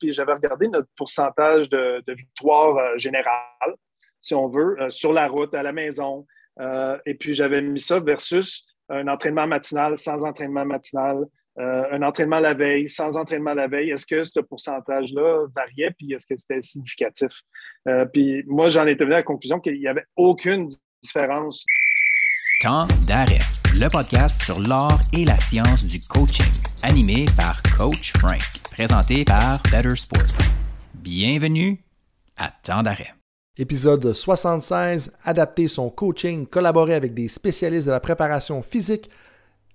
puis j'avais regardé notre pourcentage de, victoire euh, générale, si on veut, euh, sur la route, à la maison. et puis j'avais mis ça versus un entraînement matinal, sans entraînement matinal, un entraînement la veille, sans entraînement la veille. Est-ce que ce pourcentage-là variait, puis est-ce que c'était significatif? puis moi, j'en étais venu à la conclusion qu'il n'y avait aucune différence. Temps d'arrêt le podcast sur l'art et la science du coaching, animé par Coach Frank, présenté par Better Sport. Bienvenue à Temps d'arrêt. Épisode 76, adapter son coaching, collaborer avec des spécialistes de la préparation physique,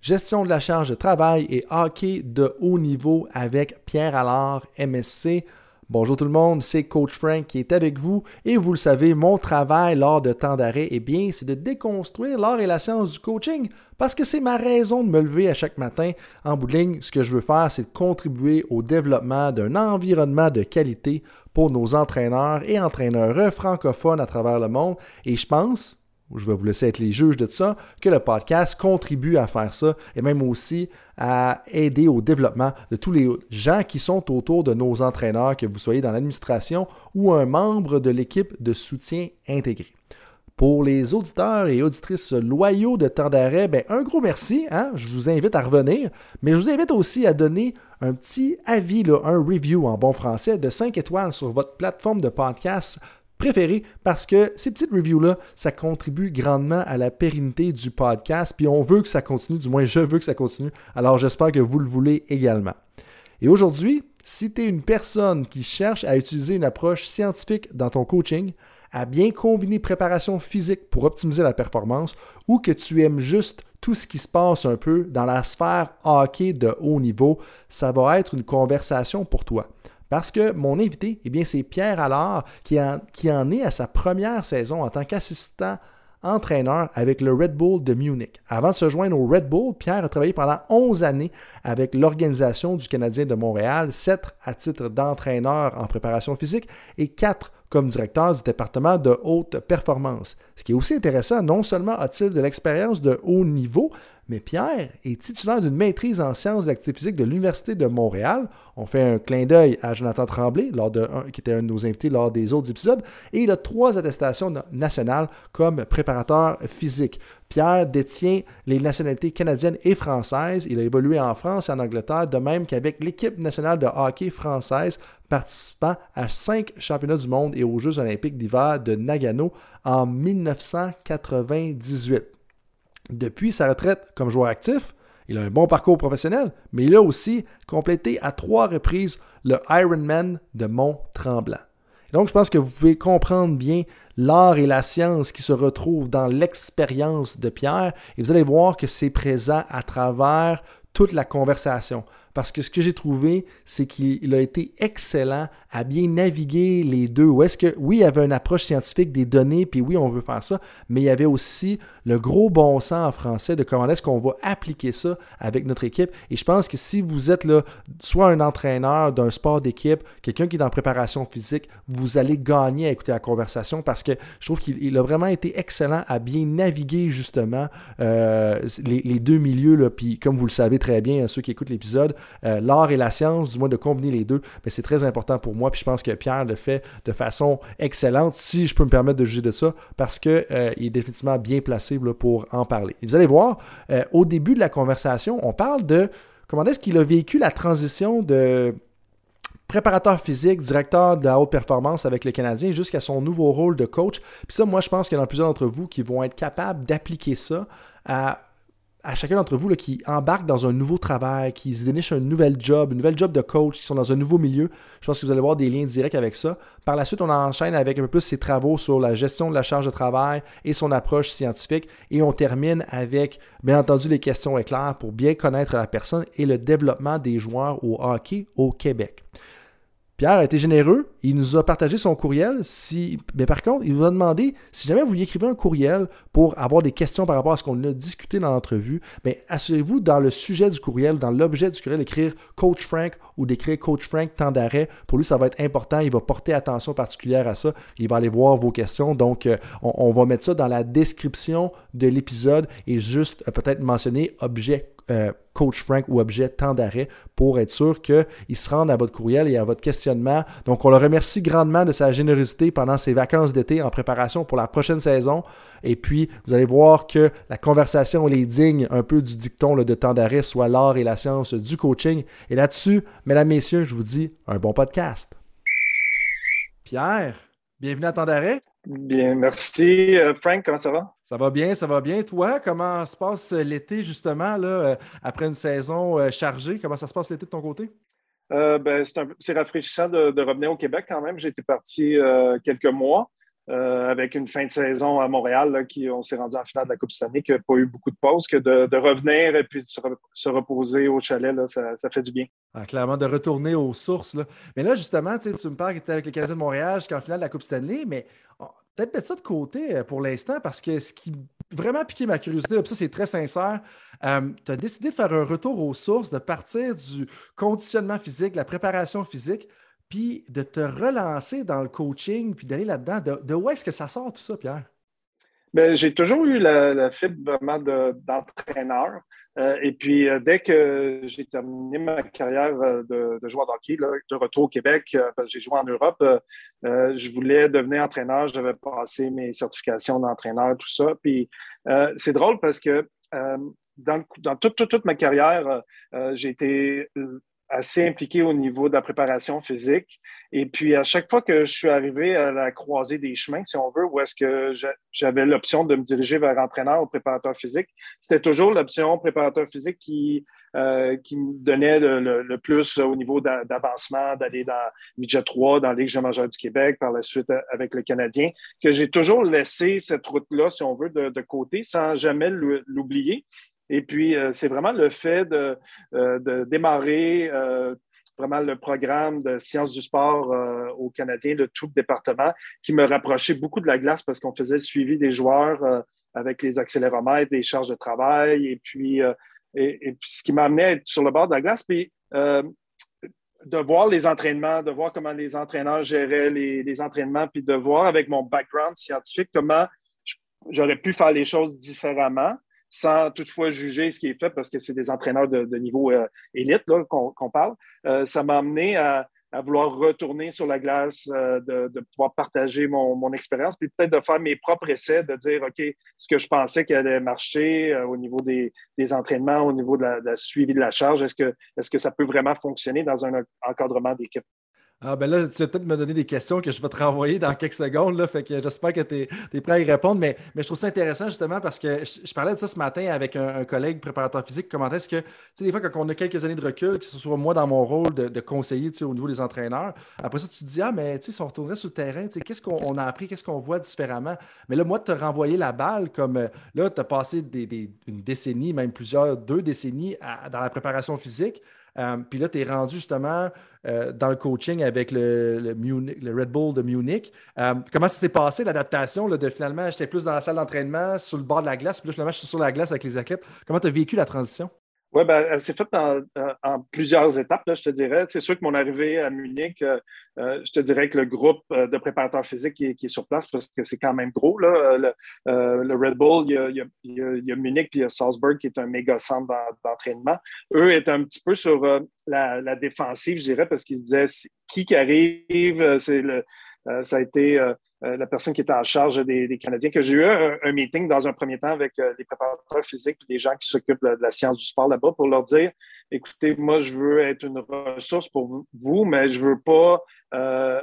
gestion de la charge de travail et hockey de haut niveau avec Pierre Allard, MSC. Bonjour tout le monde, c'est Coach Frank qui est avec vous et vous le savez, mon travail lors de temps d'arrêt, eh bien, c'est de déconstruire l'art et la science du coaching parce que c'est ma raison de me lever à chaque matin. En bout de ligne, ce que je veux faire, c'est de contribuer au développement d'un environnement de qualité pour nos entraîneurs et entraîneurs francophones à travers le monde et je pense, je vais vous laisser être les juges de ça, que le podcast contribue à faire ça et même aussi à aider au développement de tous les gens qui sont autour de nos entraîneurs, que vous soyez dans l'administration ou un membre de l'équipe de soutien intégré. Pour les auditeurs et auditrices loyaux de temps d'arrêt, ben, un gros merci. Hein? Je vous invite à revenir, mais je vous invite aussi à donner un petit avis, un review en bon français de 5 étoiles sur votre plateforme de podcast préféré parce que ces petites reviews-là, ça contribue grandement à la pérennité du podcast, puis on veut que ça continue, du moins je veux que ça continue, alors j'espère que vous le voulez également. Et aujourd'hui, si tu es une personne qui cherche à utiliser une approche scientifique dans ton coaching, à bien combiner préparation physique pour optimiser la performance, ou que tu aimes juste tout ce qui se passe un peu dans la sphère hockey de haut niveau, ça va être une conversation pour toi. Parce que mon invité, eh bien, c'est Pierre Allard qui en, qui en est à sa première saison en tant qu'assistant entraîneur avec le Red Bull de Munich. Avant de se joindre au Red Bull, Pierre a travaillé pendant 11 années avec l'organisation du Canadien de Montréal, 7 à titre d'entraîneur en préparation physique et 4 comme directeur du département de haute performance. Ce qui est aussi intéressant, non seulement a-t-il de l'expérience de haut niveau, mais Pierre est titulaire d'une maîtrise en sciences de l'activité physique de l'Université de Montréal. On fait un clin d'œil à Jonathan Tremblay, qui était un de nos invités lors des autres épisodes. Et il a trois attestations nationales comme préparateur physique. Pierre détient les nationalités canadiennes et françaises. Il a évolué en France et en Angleterre, de même qu'avec l'équipe nationale de hockey française, participant à cinq championnats du monde et aux Jeux olympiques d'hiver de Nagano en 1998. Depuis sa retraite comme joueur actif, il a un bon parcours professionnel, mais il a aussi complété à trois reprises le Ironman de Mont-Tremblant. Donc, je pense que vous pouvez comprendre bien l'art et la science qui se retrouvent dans l'expérience de Pierre et vous allez voir que c'est présent à travers toute la conversation. Parce que ce que j'ai trouvé, c'est qu'il a été excellent à bien naviguer les deux. Où est-ce que, oui, il y avait une approche scientifique des données, puis oui, on veut faire ça, mais il y avait aussi le gros bon sens en français de comment est-ce qu'on va appliquer ça avec notre équipe. Et je pense que si vous êtes là, soit un entraîneur d'un sport d'équipe, quelqu'un qui est en préparation physique, vous allez gagner à écouter la conversation parce que je trouve qu'il a vraiment été excellent à bien naviguer justement euh, les, deux milieux. Là, puis comme vous le savez très bien, ceux qui écoutent l'épisode, euh, l'art et la science, du moins de combiner les deux, mais c'est très important pour moi. Puis je pense que Pierre le fait de façon excellente, si je peux me permettre de juger de ça, parce qu'il euh, est définitivement bien placé pour en parler. vous allez voir, euh, au début de la conversation, on parle de comment est-ce qu'il a vécu la transition de préparateur physique, directeur de la haute performance avec le Canadien, jusqu'à son nouveau rôle de coach. Puis ça, moi, je pense qu'il y en a plusieurs d'entre vous qui vont être capables d'appliquer ça à à chacun d'entre vous qui embarque dans un nouveau travail, qui se déniche un nouvel job, un nouvel job de coach, qui sont dans un nouveau milieu. Je pense que vous allez voir des liens directs avec ça. Par la suite, on enchaîne avec un peu plus ses travaux sur la gestion de la charge de travail et son approche scientifique. Et on termine avec, bien entendu, les questions éclairs pour bien connaître la personne et le développement des joueurs au hockey au Québec. Pierre a été généreux, il nous a partagé son courriel. Mais par contre, il vous a demandé si jamais vous lui écrivez un courriel pour avoir des questions par rapport à ce qu'on a discuté dans l'entrevue, assurez-vous dans le sujet du courriel, dans l'objet du courriel, d'écrire Coach Frank ou d'écrire Coach Frank temps d'arrêt. Pour lui, ça va être important. Il va porter attention particulière à ça. Il va aller voir vos questions. Donc, euh, on, va mettre ça dans la description de l'épisode et juste euh, peut-être mentionner objet euh, coach Frank ou objet temps d'arrêt pour être sûr qu'il se rende à votre courriel et à votre questionnement. Donc, on le remercie grandement de sa générosité pendant ses vacances d'été en préparation pour la prochaine saison. Et puis, vous allez voir que la conversation est digne un peu du dicton de temps d'arrêt, soit l'art et la science du coaching. Et là-dessus, mesdames, messieurs, je vous dis un bon podcast. Pierre, bienvenue à temps. Bien, merci. Euh, Frank, comment ça va? Ça va bien, ça va bien. Toi, comment se passe l'été, justement, là, euh, après une saison euh, chargée? Comment ça se passe l'été de ton côté? Ben, c'est rafraîchissant de, revenir au Québec quand même. Été parti quelques mois. Euh, avec une fin de saison à Montréal, qui on s'est rendu en finale de la Coupe Stanley, qui n'a pas eu beaucoup de pauses, que de, revenir et puis de se, reposer au chalet, ça, fait du bien. Ah, clairement, de retourner aux sources. Mais là, justement, tu me parles que tu étais avec les Canadiens de Montréal jusqu'en finale de la Coupe Stanley, mais oh, peut-être mettre ça de côté euh, pour l'instant parce que ce qui vraiment piqué ma curiosité, ça c'est très sincère, euh, tu as décidé de faire un retour aux sources, de partir du conditionnement physique, la préparation physique puis de te relancer dans le coaching, puis d'aller là-dedans. De, où est-ce que ça sort tout ça, Pierre? Bien, j'ai toujours eu la, fibre vraiment d'entraîneur. Euh, et puis, euh, dès que j'ai terminé ma carrière euh, de, joueur d'hockey, de retour au Québec, j'ai joué en Europe, je voulais devenir entraîneur. J'avais passé mes certifications d'entraîneur, tout ça. Puis, c'est drôle parce que dans, toute, toute, ma carrière, j'ai été assez impliqué au niveau de la préparation physique. Et puis, à chaque fois que je suis arrivé à la croisée des chemins, si on veut, où est-ce que j'avais l'option de me diriger vers entraîneur ou préparateur physique, c'était toujours l'option préparateur physique qui, euh, qui me donnait le, plus au niveau d'avancement, d'aller dans Midget 3, dans la Ligue majeure du Québec, par la suite euh, avec le Canadien, que j'ai toujours laissé cette route-là, si on veut, de, de côté, sans jamais l'oublier. Et puis, euh, c'est vraiment le fait de, euh, démarrer euh, vraiment le programme de sciences du sport au Canadien de tout le département qui me rapprochait beaucoup de la glace parce qu'on faisait le suivi des joueurs avec les accéléromètres, les charges de travail et puis, et, ce qui m'a amené à être sur le bord de la glace. Puis, de voir les entraînements, de voir comment les entraîneurs géraient les, les entraînements, puis de voir avec mon background scientifique comment j'aurais pu faire les choses différemment sans toutefois juger ce qui est fait parce que c'est des entraîneurs de, niveau euh, élite qu'on parle. Euh, ça m'a amené à, vouloir retourner sur la glace, euh, de, pouvoir partager mon, expérience, puis peut-être de faire mes propres essais, de dire, OK, ce que je pensais qu'il allait marcher au niveau des, entraînements, au niveau de la, suivi de la charge, est-ce que, est -ce que ça peut vraiment fonctionner dans un encadrement d'équipe? Ah ben là, tu vas peut-être me donner des questions que je vais te renvoyer dans quelques secondes. Là, fait que j'espère que tu es, prêt à y répondre. Mais, mais je trouve ça intéressant justement parce que je, parlais de ça ce matin avec un, collègue préparateur physique. Comment est-ce que, tu sais, des fois, quand on a quelques années de recul, que ce soit moi dans mon rôle de, conseiller au niveau des entraîneurs, après ça, tu te dis, ah, mais tu sais, si on retournerait sur le terrain, qu'est-ce qu'on a appris, qu'est-ce qu'on voit différemment? Mais là, moi, de te renvoyer la balle, comme euh, là, tu as passé une décennie, même plusieurs, deux décennies dans la préparation physique. Euh, puis là, tu es rendu justement euh, dans le coaching avec le, Red Bull de Munich. Euh, comment ça s'est passé, l'adaptation de finalement, j'étais plus dans la salle d'entraînement, sur le bord de la glace, puis là, finalement, je suis sur la glace avec les athlètes. Comment tu as vécu la transition? Oui, ben, elle s'est faite en, plusieurs étapes, je te dirais. C'est sûr que mon arrivée à Munich, euh, euh, je te dirais que le groupe euh, de préparateurs physiques qui est, sur place, parce que c'est quand même gros, là, le, Red Bull, il y, a, Munich puis il y a Salzburg qui est un méga centre d'entraînement. Eux étaient un petit peu sur la, défensive, je dirais, parce qu'ils se disaient qui qui arrive, c'est le ça a été euh, la personne qui était en charge des, Canadiens, que j'ai eu un, meeting dans un premier temps avec euh, les préparateurs physiques et des gens qui s'occupent de, la science du sport là-bas pour leur dire écoutez, moi, je veux être une ressource pour vous, mais je ne veux pas euh,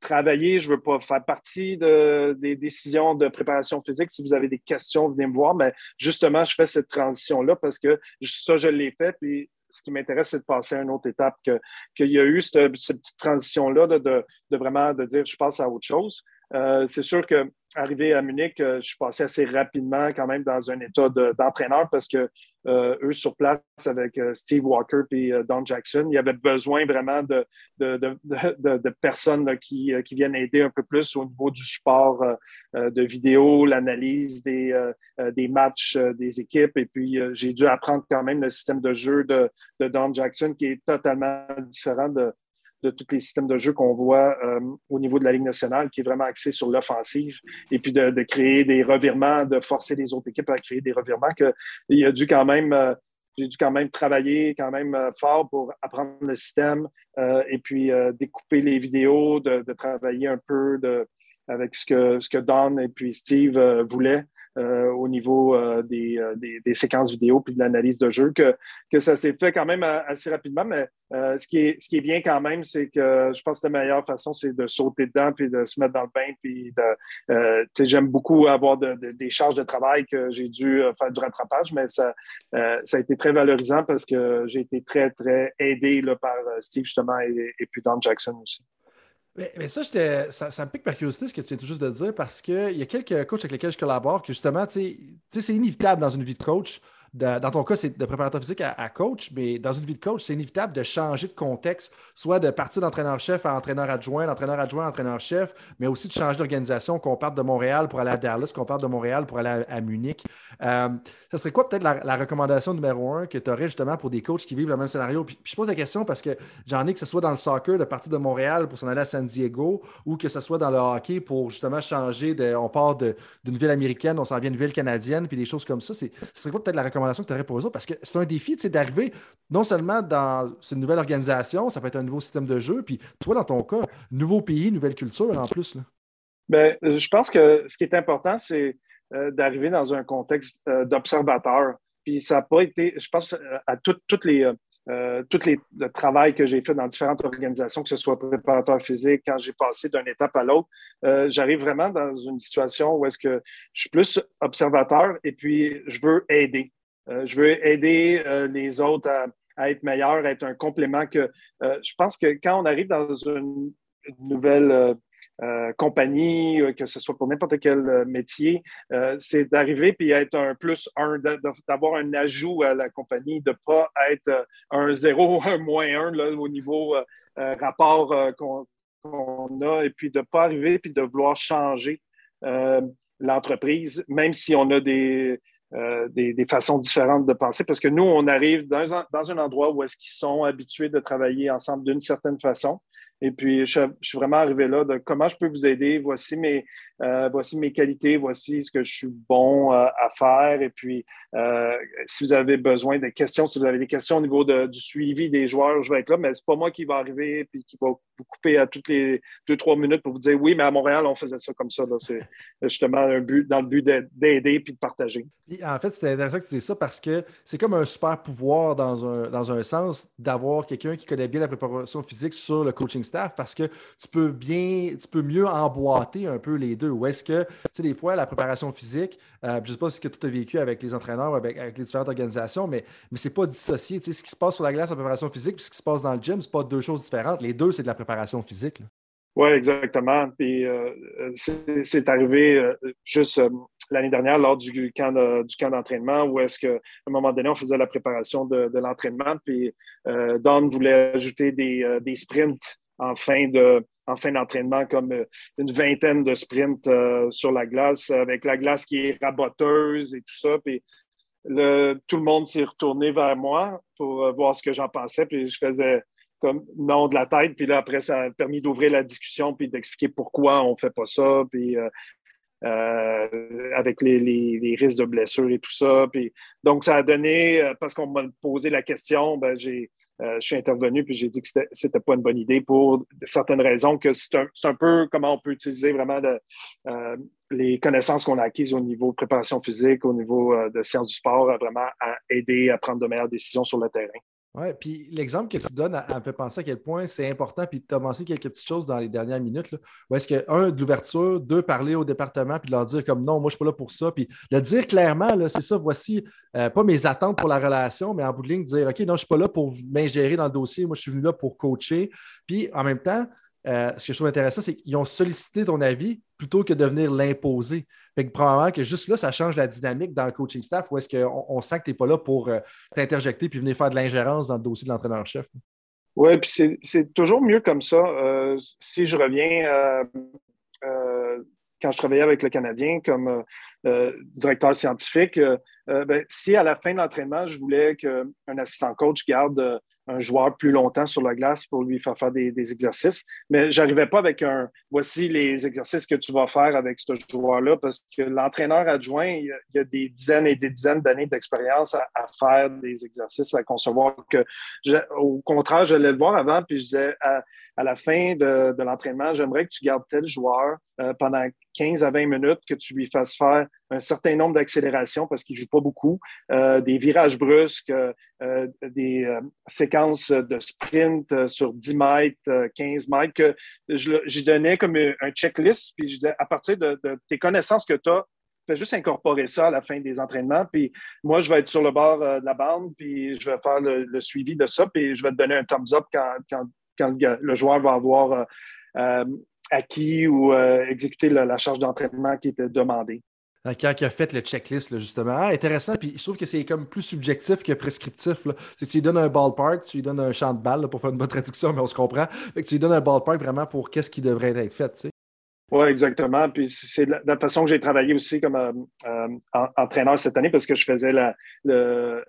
travailler, je ne veux pas faire partie des décisions de préparation physique. Si vous avez des questions, venez me voir. Mais justement, je fais cette transition-là parce que ça, je l'ai fait. Puis ce qui m'intéresse, c'est de passer à une autre étape, qu'il y a eu cette, petite transition-là de, de, vraiment de dire je passe à autre chose. Euh, c'est sûr qu'arrivé à Munich, euh, je suis passé assez rapidement quand même dans un état d'entraîneur parce que euh, eux sur place avec Steve Walker et Don Jackson, il y avait besoin vraiment de, personnes qui, viennent aider un peu plus au niveau du support de vidéo, l'analyse des matchs des équipes. Et puis, j'ai dû apprendre quand même le système de jeu de, Don Jackson qui est totalement différent de, de tous les systèmes de jeu qu'on voit euh, au niveau de la Ligue nationale, qui est vraiment axé sur l'offensive, et puis de, créer des revirements, de forcer les autres équipes à créer des revirements, a dû quand même euh, j'ai dû quand même travailler quand même fort pour apprendre le système et puis découper les vidéos, de, de, travailler un peu de, avec ce que, ce que Don et puis Steve voulaient. Euh, au niveau euh, euh, des, des, séquences vidéo puis de l'analyse de jeu, que, que ça s'est fait quand même assez rapidement. Mais ce, qui est, ce qui est bien quand même, c'est que je pense que la meilleure façon, c'est de sauter dedans puis de se mettre dans le bain. Puis j'aime beaucoup avoir des charges de travail que j'ai dû faire du rattrapage, mais ça, ça a été très valorisant parce que j'ai été très, très aidé là, par Steve justement et, puis Don Jackson aussi. Mais, ça, ça, ça, me pique par curiosité ce que tu viens tout juste de dire parce qu'il y a quelques coachs avec lesquels je collabore que justement, tu sais, c'est inévitable dans une vie de coach dans ton cas, c'est de préparateur physique à, coach, mais dans une vie de coach, c'est inévitable de changer de contexte, soit de partir d'entraîneur-chef à entraîneur adjoint, d'entraîneur adjoint à entraîneur-chef, mais aussi de changer d'organisation, qu'on parte de Montréal pour aller à Dallas, qu'on parte de Montréal pour aller à, Munich. Euh, ça serait quoi peut-être la, recommandation numéro un que tu aurais justement pour des coachs qui vivent le même scénario? Puis, je pose la question parce que j'en ai que ce soit dans le soccer, de partir de Montréal pour s'en aller à San Diego, ou que ce soit dans le hockey pour justement changer de. On part d'une ville américaine, on s'en vient d'une ville canadienne, puis des choses comme ça. Ce serait quoi peut-être la recommandation? Que tu aurais pour eux Parce que c'est un défi d'arriver non seulement dans cette nouvelle organisation, ça peut être un nouveau système de jeu, puis toi, dans ton cas, nouveau pays, nouvelle culture en plus. Bien, euh, je pense que ce qui est important, c'est euh, d'arriver dans un contexte euh, d'observateur. Puis ça n'a pas été, je pense, à toutes les. tout les, le travail que j'ai fait dans différentes organisations, que ce soit préparateur physique, quand j'ai passé d'une étape à l'autre, j'arrive vraiment dans une situation où est-ce que je suis plus observateur et puis je veux aider. Euh, je veux aider euh, les autres à, être meilleurs, à être un complément que euh, je pense que quand on arrive dans une, nouvelle compagnie, que ce soit pour n'importe quel métier, c'est d'arriver puis être un plus un, d'avoir un ajout à la compagnie, de ne pas être un zéro, un moins un au niveau rapport qu'on a, et puis de ne pas arriver puis de vouloir changer l'entreprise, même si on a des, euh, des, façons différentes de penser parce que nous, on arrive dans un, dans un endroit où est-ce qu'ils sont habitués de travailler ensemble d'une certaine façon. Et puis, je, suis vraiment arrivé là de comment je peux vous aider. Voici mes, euh, voici mes qualités, voici ce que je suis bon euh, à faire. Et puis, euh, si vous avez besoin de questions, si vous avez des questions au niveau du suivi des joueurs, je vais être là, mais c'est pas moi qui va arriver et qui va vous couper à toutes les deux, trois minutes pour vous dire oui, mais à Montréal, on faisait ça comme ça. C'est justement un but, dans le but d'aider et de partager. en fait, c'est intéressant que tu dises ça parce que c'est comme un super pouvoir dans un, dans un sens d'avoir quelqu'un qui connaît bien la préparation physique sur le coaching staff parce que tu peux bien, tu peux mieux emboîter un peu les deux. Ou est-ce que, tu sais, des fois, la préparation physique, euh, je ne sais pas ce que tu as vécu avec les entraîneurs avec, les différentes organisations, mais, mais ce n'est pas dissocié. Tu sais, ce qui se passe sur la glace en préparation physique et ce qui se passe dans le gym, ce pas deux choses différentes. Les deux, c'est de la préparation physique. Oui, exactement. Puis euh, c'est arrivé euh, juste l'année dernière lors du camp du camp d'entraînement où est-ce qu'à un moment donné, on faisait la préparation de, l'entraînement. Puis Don voulait ajouter des, des sprints en fin de en fin d'entraînement comme euh, une vingtaine de sprints euh, sur la glace avec la glace qui est raboteuse et tout ça. Puis le, tout le monde s'est retourné vers moi pour euh, voir ce que j'en pensais. Puis je faisais comme non de la tête. Puis là, après, ça a permis d'ouvrir la discussion puis d'expliquer pourquoi on ne fait pas ça. Puis avec les, les, risques de blessure et tout ça. Puis, donc, ça a donné, parce qu'on m'a posé la question, ben, j'ai euh, je suis intervenu puis j'ai dit que ce n'était pas une bonne idée pour certaines raisons, que c'est un, peu comment on peut utiliser vraiment euh, les connaissances qu'on a acquises au niveau de préparation physique, au niveau euh, de sciences du sport, vraiment à aider à prendre de meilleures décisions sur le terrain. Oui, puis l'exemple que tu donnes me fait penser à quel point c'est important, puis tu as quelques petites choses dans les dernières minutes. Où est-ce que, un, de l'ouverture, deux, parler au département, puis leur dire comme non, moi, je ne suis pas là pour ça, puis le dire clairement, c'est ça, voici euh, pas mes attentes pour la relation, mais en bout de ligne, dire OK, non, je ne suis pas là pour m'ingérer dans le dossier, moi, je suis venu là pour coacher. Puis en même temps, euh, ce que je trouve intéressant, c'est qu'ils ont sollicité ton avis plutôt que de venir l'imposer. Fait que probablement que juste là, ça change la dynamique dans le coaching staff ou est-ce qu'on on sent que tu n'es pas là pour euh, t'interjecter puis venir faire de l'ingérence dans le dossier de l'entraîneur-chef? Oui, puis c'est toujours mieux comme ça. Euh, si je reviens quand je travaillais avec le Canadien comme directeur scientifique, ben, si à la fin de l'entraînement, je voulais qu'un assistant coach garde un joueur plus longtemps sur la glace pour lui faire faire des, exercices. Mais je n'arrivais pas avec un voici les exercices que tu vas faire avec ce joueur-là parce que l'entraîneur adjoint, il y, a, des dizaines et des dizaines d'années d'expérience à, faire des exercices, à concevoir que, au contraire, je l'ai le voir avant, puis je disais, la fin de, l'entraînement, j'aimerais que tu gardes tel joueur euh, pendant 15 à 20 minutes, que tu lui fasses faire un certain nombre d'accélérations parce qu'il ne joue pas beaucoup, euh, des virages brusques, euh, des séquences de sprint sur 10 mètres, 15 mètres, que j'y donnais comme un checklist, puis je disais, à partir de, tes connaissances que tu as, fais juste incorporer ça à la fin des entraînements. Puis moi, je vais être sur le bord de la bande, puis je vais faire le, suivi de ça, puis je vais te donner un thumbs up quand, quand quand le, joueur va avoir euh, euh, acquis ou euh, exécuté la, charge d'entraînement qui était demandée. Quand il a fait le checklist, justement. Ah, intéressant. Puis je trouve que c'est comme plus subjectif que prescriptif. C'est tu lui donnes un ballpark, tu lui donnes un champ de balle pour faire une bonne traduction, mais on se comprend. Fait que tu lui donnes un ballpark vraiment pour qu'est-ce qui devrait être fait. Oui, exactement. Puis c'est de la façon que j'ai travaillé aussi comme entraîneur cette année parce que je faisais la, le,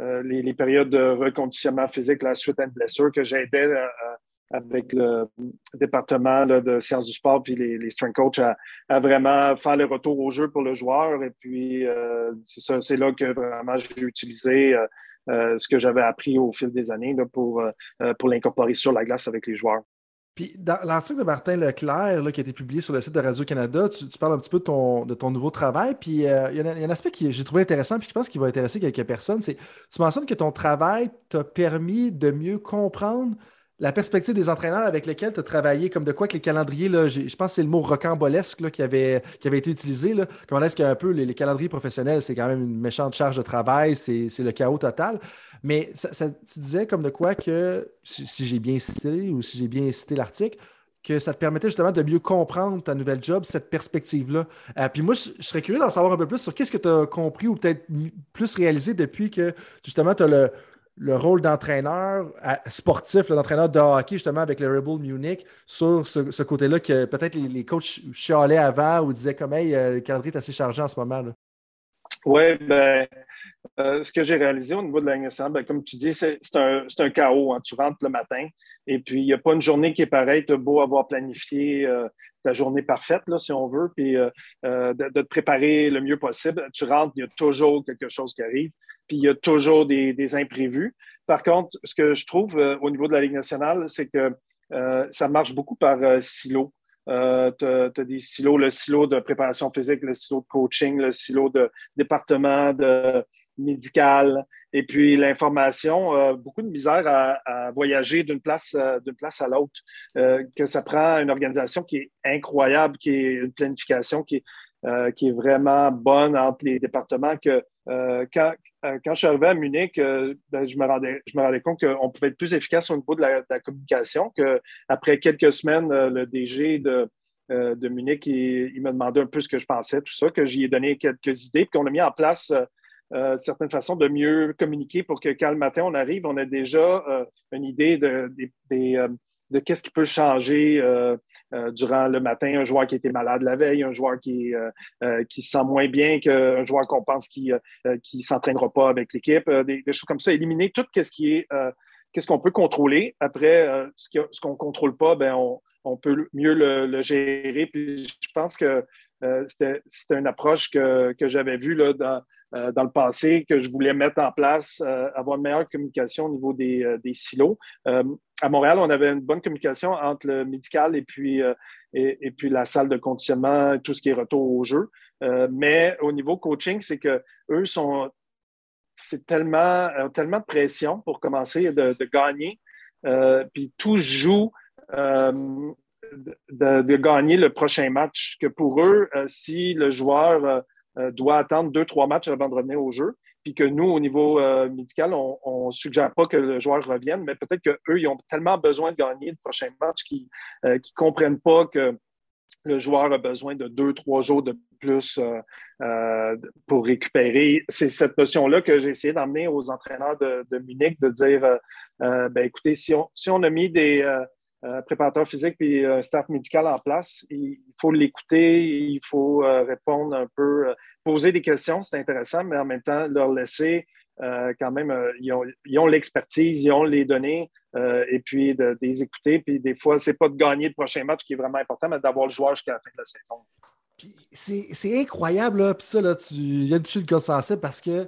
euh, les, périodes de reconditionnement physique la suite à blessure que j'aidais euh, euh, avec le département de sciences du sport puis les, strength coachs à, vraiment faire le retour au jeu pour le joueur. Et puis, c'est là que vraiment j'ai utilisé ce que j'avais appris au fil des années pour, pour l'incorporer sur la glace avec les joueurs. Puis dans l'article de Martin Leclerc qui a été publié sur le site de Radio-Canada, tu, parles un petit peu de ton, de ton nouveau travail. Puis euh, il y, a un aspect que j'ai trouvé intéressant, puis je pense qu'il va intéresser quelques personnes. C'est tu mentionnes que ton travail t'a permis de mieux comprendre la perspective des entraîneurs avec lesquels tu as travaillé, comme de quoi que les calendriers, là, je pense que c'est le mot rocambolesque qui, avait, qui avait été utilisé. Là. Comment est-ce qu'un peu les, calendriers professionnels, c'est quand même une méchante charge de travail, c'est le chaos total. Mais tu disais comme de quoi que, si, j'ai bien cité ou si j'ai bien cité l'article, que ça te permettait justement de mieux comprendre ta nouvelle job, cette perspective-là. Euh, puis moi, je, je, serais curieux d'en savoir un peu plus sur qu'est-ce que tu as compris ou peut-être plus réalisé depuis que justement tu as le, le rôle d'entraîneur sportif, l'entraîneur de hockey, justement, avec le Rebel Munich, sur ce, côté-là que peut-être les, coachs chialaient avant ou disaient comme Hey, euh, le calendrier est assez chargé en ce moment. Oui, ben, euh, ce que j'ai réalisé au niveau de la ben, comme tu dis, c'est un, un, chaos. Hein. Tu rentres le matin et puis il n'y a pas une journée qui est pareille. Tu as beau avoir planifié euh, ta journée parfaite, là, si on veut, puis de, de, te préparer le mieux possible. Tu rentres, il y a toujours quelque chose qui arrive puis il y a toujours des, imprévus. Par contre, ce que je trouve euh, au niveau de la Ligue nationale, c'est que euh, ça marche beaucoup par euh, tu as, des silos, le silo de préparation physique, le silo de coaching, le silo de département de médical, et puis l'information, beaucoup de misère à, voyager d'une place, d'une place à l'autre, que ça prend une organisation qui est incroyable, qui est une planification qui est, vraiment bonne entre les départements, que euh, quand je suis arrivé à Munich, euh, ben, je, me rendais, je me rendais compte qu'on pouvait être plus efficace au niveau de la, communication, qu'après quelques semaines, euh, le DG de, de Munich, il, m'a demandé un peu ce que je pensais, tout ça, que j'y ai donné quelques idées, puis qu'on a mis en place certaines façons de mieux communiquer pour que quand le matin on arrive, on ait déjà une idée de, des de qu'est-ce qui peut changer euh, euh, durant le matin. Un joueur qui était malade la veille, un joueur qui, euh, qui se sent moins bien qu'un joueur qu'on pense qui ne s'entraînera pas avec l'équipe, des, choses comme ça. Éliminer tout ce qui est qu'est-ce qu'on peut contrôler. Après, ce qu'on ne contrôle pas, ben, on, peut mieux le, gérer. Puis je pense que c'était une approche que, j'avais vue là, dans, dans, le passé, que je voulais mettre en place, avoir une meilleure communication au niveau des, des silos à Montréal, on avait une bonne communication entre le médical et puis, euh, et, puis la salle de conditionnement, tout ce qui est retour au jeu. Euh, mais au niveau coaching, c'est que eux sont. C'est tellement, tellement de pression pour commencer de, gagner. Euh, puis tout joue de, de, gagner le prochain match. Que pour eux, si le joueur doit attendre deux, trois matchs avant de revenir au jeu, puis que nous, au niveau euh, médical, on ne suggère pas que le joueur revienne, mais peut-être qu'eux, ils ont tellement besoin de gagner le prochain match qu'ils ne euh, comprennent pas que le joueur a besoin de deux, trois jours de plus euh, pour récupérer. C'est cette notion-là que j'ai essayé d'emmener aux entraîneurs de, Munich, de dire, ben, écoutez, si on, si on a mis des préparateur physique et un staff médical en place. Il faut l'écouter, il faut euh, répondre un peu, euh, poser des questions, c'est intéressant, mais en même temps, leur laisser quand même, ils ont l'expertise, ils ont les données, et puis de, les écouter. Puis des fois, c'est pas de gagner le prochain match qui est vraiment important, mais d'avoir le joueur jusqu'à la fin de la saison. C'est incroyable, là. Puis ça, là, tu viens de toucher le sensible parce que euh,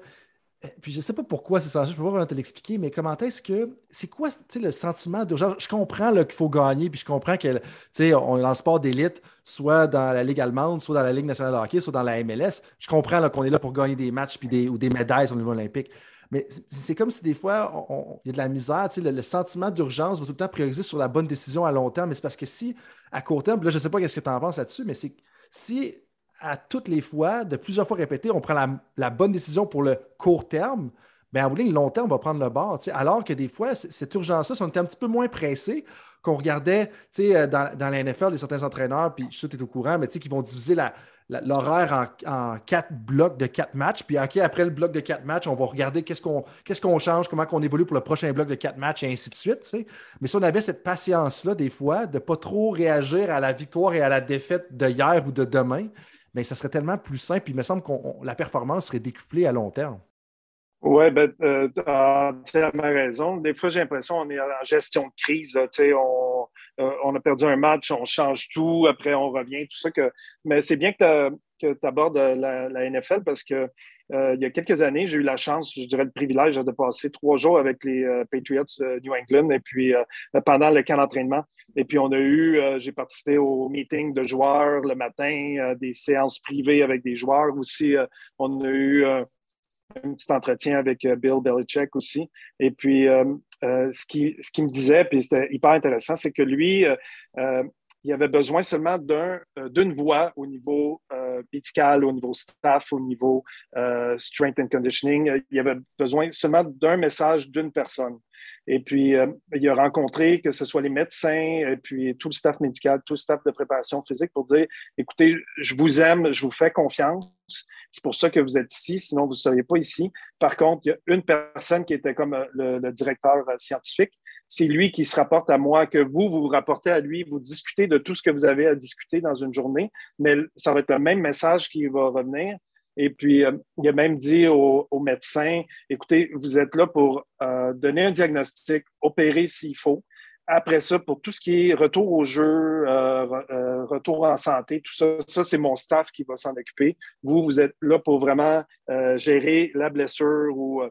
puis je ne sais pas pourquoi c'est ça, je ne peux pas vraiment te l'expliquer, mais comment est-ce que. C'est quoi le sentiment d'urgence? Je comprends qu'il faut gagner, puis je comprends que, on est dans le sport d'élite, soit dans la Ligue allemande, soit dans la Ligue nationale de hockey, soit dans la MLS. Je comprends qu'on est là pour gagner des matchs puis des, ou des médailles au niveau olympique. Mais c'est comme si des fois, il y a de la misère, le, le, sentiment d'urgence va tout le temps prioriser sur la bonne décision à long terme. Mais c'est parce que si, à court terme, là, je ne sais pas qu'est-ce que tu en penses là-dessus, mais c'est si à toutes les fois, de plusieurs fois répété, on prend la, bonne décision pour le court terme, bien, en bout de long terme, on va prendre le bord. Alors que des fois, cette urgence-là, si on était un petit peu moins pressé, qu'on regardait euh, dans, dans la NFL, certains entraîneurs, puis je suis tu au courant, mais qui vont diviser l'horaire en, quatre blocs de quatre matchs. Puis après le bloc de quatre matchs, on va regarder qu'est-ce qu'on qu'est-ce qu'on change, comment on évolue pour le prochain bloc de quatre matchs et ainsi de suite. Mais si on avait cette patience-là, des fois, de ne pas trop réagir à la victoire et à la défaite de hier ou de demain, mais ça serait tellement plus simple. Il me semble que la performance serait décuplée à long terme. Oui, ben, euh, tu as entièrement raison. Des fois, j'ai l'impression qu'on est en gestion de crise. on, euh, on a perdu un match, on change tout, après on revient, tout ça. Que... Mais c'est bien que tu abordes la, la, NFL parce que euh, il y a quelques années, j'ai eu la chance, je dirais le privilège de passer trois jours avec les euh, Patriots New England et puis pendant le camp d'entraînement. Et puis on a eu, j'ai participé au meeting de joueurs le matin, des séances privées avec des joueurs aussi. on a eu un petit entretien avec Bill Belichick aussi. Et puis, ce qu'il ce qui me disait, puis c'était hyper intéressant, c'est que lui, il avait besoin seulement d'une voix au niveau médical, au niveau staff, au niveau strength and conditioning. Il avait besoin seulement d'un message d'une personne. Et puis, euh, il a rencontré que ce soit les médecins, et puis tout le staff médical, tout le staff de préparation physique pour dire, écoutez, je vous aime, je vous fais confiance. C'est pour ça que vous êtes ici, sinon vous ne seriez pas ici. Par contre, il y a une personne qui était comme euh, le, directeur euh, scientifique. C'est lui qui se rapporte à moi, que vous, vous vous rapportez à lui, vous discutez de tout ce que vous avez à discuter dans une journée, mais ça va être le même message qui va revenir. Et puis, euh, il a même dit aux, médecins, écoutez, vous êtes là pour euh, donner un diagnostic, opérer s'il faut. Après ça, pour tout ce qui est retour au jeu, euh, retour en santé, tout ça, ça c'est mon staff qui va s'en occuper. Vous, vous êtes là pour vraiment gérer la blessure ou,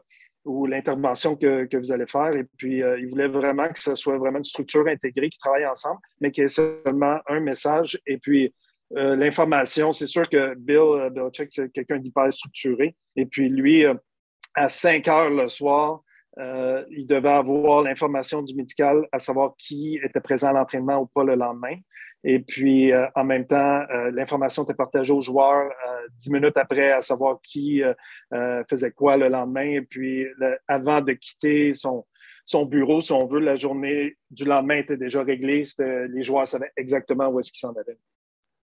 ou l'intervention que, que, vous allez faire. Et puis, il voulait vraiment que ce soit vraiment une structure intégrée qui travaille ensemble, mais qu'il y ait seulement un message. Et puis, euh, l'information. C'est sûr que Bill euh, Belichick, c'est quelqu'un d'hyper structuré. Et puis lui, euh, à 5 heures le soir, il devait avoir l'information du médical, à savoir qui était présent à l'entraînement ou pas le lendemain. Et puis, en même temps, l'information était partagée aux joueurs dix minutes après, à savoir qui faisait quoi le lendemain. Et puis, avant de quitter son, son bureau, si on veut, la journée du lendemain était déjà réglée. Les joueurs savaient exactement où est-ce qu'ils s'en allaient.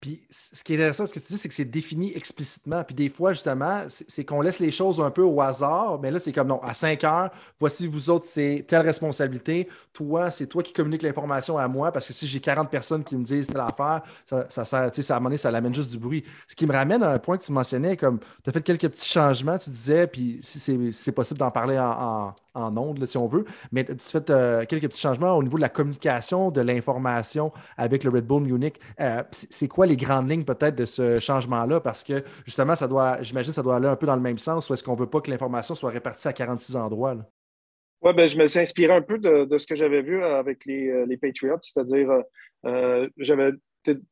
Puis ce qui est intéressant, ce que tu dis, c'est que c'est défini explicitement. Puis des fois, justement, c'est qu'on laisse les choses un peu au hasard. Mais là, c'est comme non, à 5 heures, voici vous autres, c'est telle responsabilité. Toi, c'est toi qui communiques l'information à moi. Parce que si j'ai 40 personnes qui me disent telle affaire, ça, ça à un moment donné, ça l'amène juste du bruit. Ce qui me ramène à un point que tu mentionnais, comme tu as fait quelques petits changements, tu disais, puis si c'est possible d'en parler en, en, ondes, si on veut, mais tu as fait euh, quelques petits changements au niveau de la communication, de l'information avec le Red Bull Munich. Euh, c'est quoi les grandes lignes peut-être de ce changement-là? Parce que justement, ça doit, j'imagine ça doit aller un peu dans le même sens ou est-ce qu'on ne veut pas que l'information soit répartie à 46 endroits? Oui, ben, je me suis inspiré un peu de, ce que j'avais vu avec les, euh, les Patriots, c'est-à-dire euh, j'avais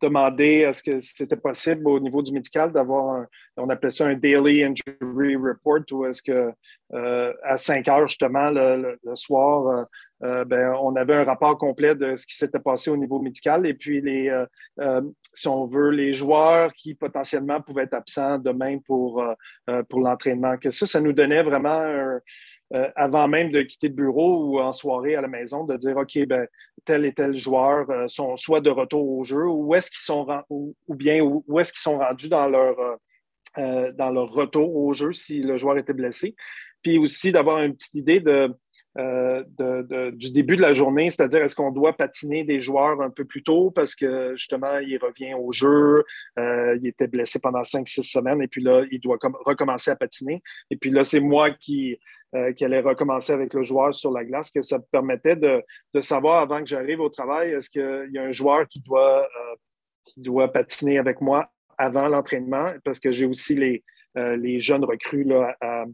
demandé est ce que c'était possible au niveau du médical d'avoir un, on appelait ça un daily injury report, ou est-ce que euh, à 5 heures justement le, soir, euh, ben, on avait un rapport complet de ce qui s'était passé au niveau médical et puis les, si on veut, les joueurs qui potentiellement pouvaient être absents demain pour, l'entraînement. Que ça, ça nous donnait vraiment euh, avant même de quitter le bureau ou en soirée à la maison, de dire OK, ben, tel et tel joueur euh, sont soit de retour au jeu ou est-ce qu'ils sont ou, bien où, est-ce qu'ils sont rendus dans leur, euh, dans leur retour au jeu si le joueur était blessé. Puis aussi d'avoir une petite idée de euh, du début de la journée, c'est-à-dire est-ce qu'on doit patiner des joueurs un peu plus tôt parce que justement, il revient au jeu, euh, il était blessé pendant cinq, six semaines et puis là, il doit recommencer à patiner. Et puis là, c'est moi qui, euh, qui allait recommencer avec le joueur sur la glace, que ça me permettait de, savoir avant que j'arrive au travail, est-ce qu'il y a un joueur doit, qui doit patiner avec moi avant l'entraînement? Parce que j'ai aussi les, les jeunes recrues là, à,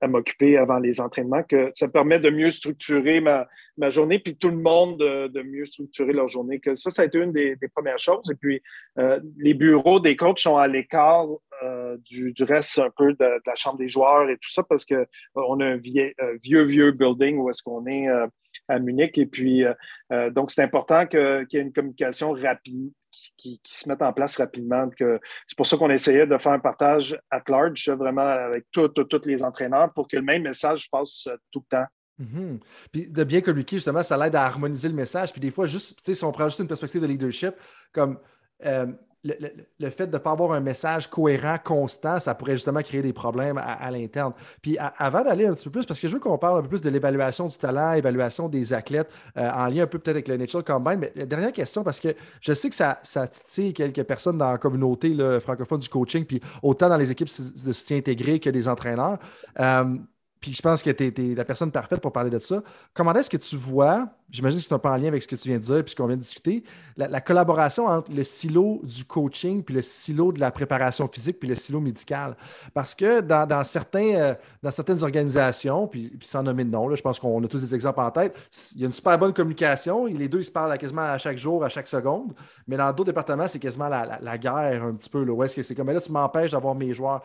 à, m'occuper avant les entraînements, que ça permet de mieux structurer ma, ma journée, puis tout le monde de, mieux structurer leur journée. Que ça, ça a été une des, premières choses. Et puis, euh, les bureaux des coachs sont à l'écart euh, du, du, reste un peu de, la chambre des joueurs et tout ça, parce qu'on on a un vieux, vieux, vieux building où est-ce qu'on est, euh, à Munich. Et puis, donc, c'est important qu'il y ait une communication rapide, qui, se mettent en place rapidement. C'est pour ça qu'on essayait de faire un partage at large, vraiment avec tous les entraîneurs pour que le même message passe euh, tout le temps. Mm-hmm. Puis de bien communiquer, justement, ça l'aide à harmoniser le message. Puis des fois, juste, si on prend juste une perspective de leadership, comme euh, le, fait de ne pas avoir un message cohérent, constant, ça pourrait justement créer des problèmes à, l'interne. Puis avant d'aller un petit peu plus, parce que je veux qu'on parle un peu plus de l'évaluation du talent, évaluation des athlètes, euh, en lien un peu peut-être avec le Nature Combine, mais la dernière question, parce que je sais que ça, ça titille quelques personnes dans la communauté francophone du coaching, puis autant dans les équipes de soutien intégré que des entraîneurs. Euh, puis je pense que tu es, la personne parfaite pour parler de ça. Comment est-ce que tu vois, j'imagine que c'est un peu en lien avec ce que tu viens de dire puis ce qu'on vient de discuter, la, collaboration entre le silo du coaching puis le silo de la préparation physique puis le silo médical? Parce que dans, certains, euh, dans certaines organisations, puis, sans nommer de nom, je pense qu'on a tous des exemples en tête, il y a une super bonne communication. Les deux, ils se parlent quasiment à chaque jour, à chaque seconde. Mais dans d'autres départements, c'est quasiment la, guerre un petit peu. Là, où est-ce que c'est comme, là, tu m'empêches d'avoir mes joueurs.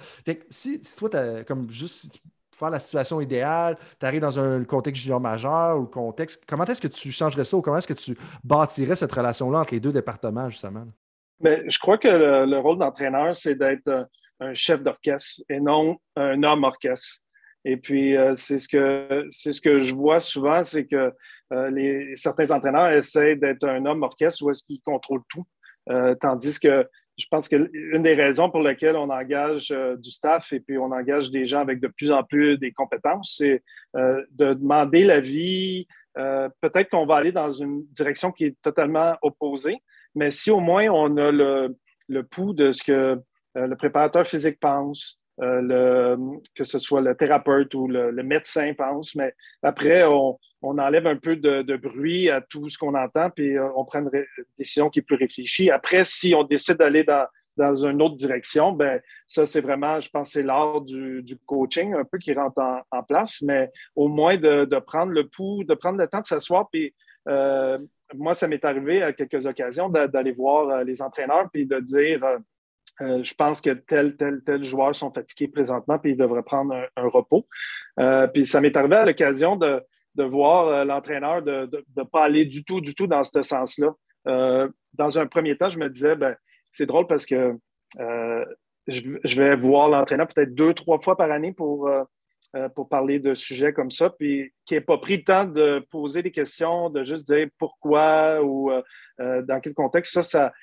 si, si toi, as, comme juste, faire la situation idéale, tu arrives dans un contexte junior majeur ou contexte. Comment est-ce que tu changerais ça ou comment est-ce que tu bâtirais cette relation-là entre les deux départements, justement? Mais je crois que le, rôle d'entraîneur, c'est d'être un, chef d'orchestre et non un homme orchestre. Et puis, euh, c'est ce que c'est ce que je vois souvent, c'est que euh, les, certains entraîneurs essaient d'être un homme orchestre où est-ce qu'ils contrôlent tout. Euh, tandis que je pense qu'une des raisons pour lesquelles on engage euh, du staff et puis on engage des gens avec de plus en plus des compétences, c'est euh, de demander l'avis. Euh, peut-être qu'on va aller dans une direction qui est totalement opposée, mais si au moins on a le, le pouls de ce que le préparateur physique pense, le, que ce soit le thérapeute ou le, médecin pense, mais après, on, on enlève un peu de, bruit à tout ce qu'on entend, puis euh, on prend une, décision qui est plus réfléchie. Après, si on décide d'aller dans, dans une autre direction, ben ça, c'est vraiment, je pense, c'est l'art du, coaching un peu qui rentre en, place, mais au moins de, prendre le pouls, de prendre le temps de s'asseoir. Puis euh, moi, ça m'est arrivé à quelques occasions d'aller voir euh, les entraîneurs puis de dire je pense que tel, tel, tel joueur sont fatigués présentement, puis ils devraient prendre un, repos. puis ça m'est arrivé à l'occasion de, voir euh, l'entraîneur de ne pas aller du tout, du tout dans ce sens-là. Euh, dans un premier temps, je me disais, ben, c'est drôle parce que euh, je, vais voir l'entraîneur peut-être deux, trois fois par année pour, pour parler de sujets comme ça, puis qui n'ait pas pris le temps de poser des questions, de juste dire pourquoi ou dans quel contexte. Ça, ça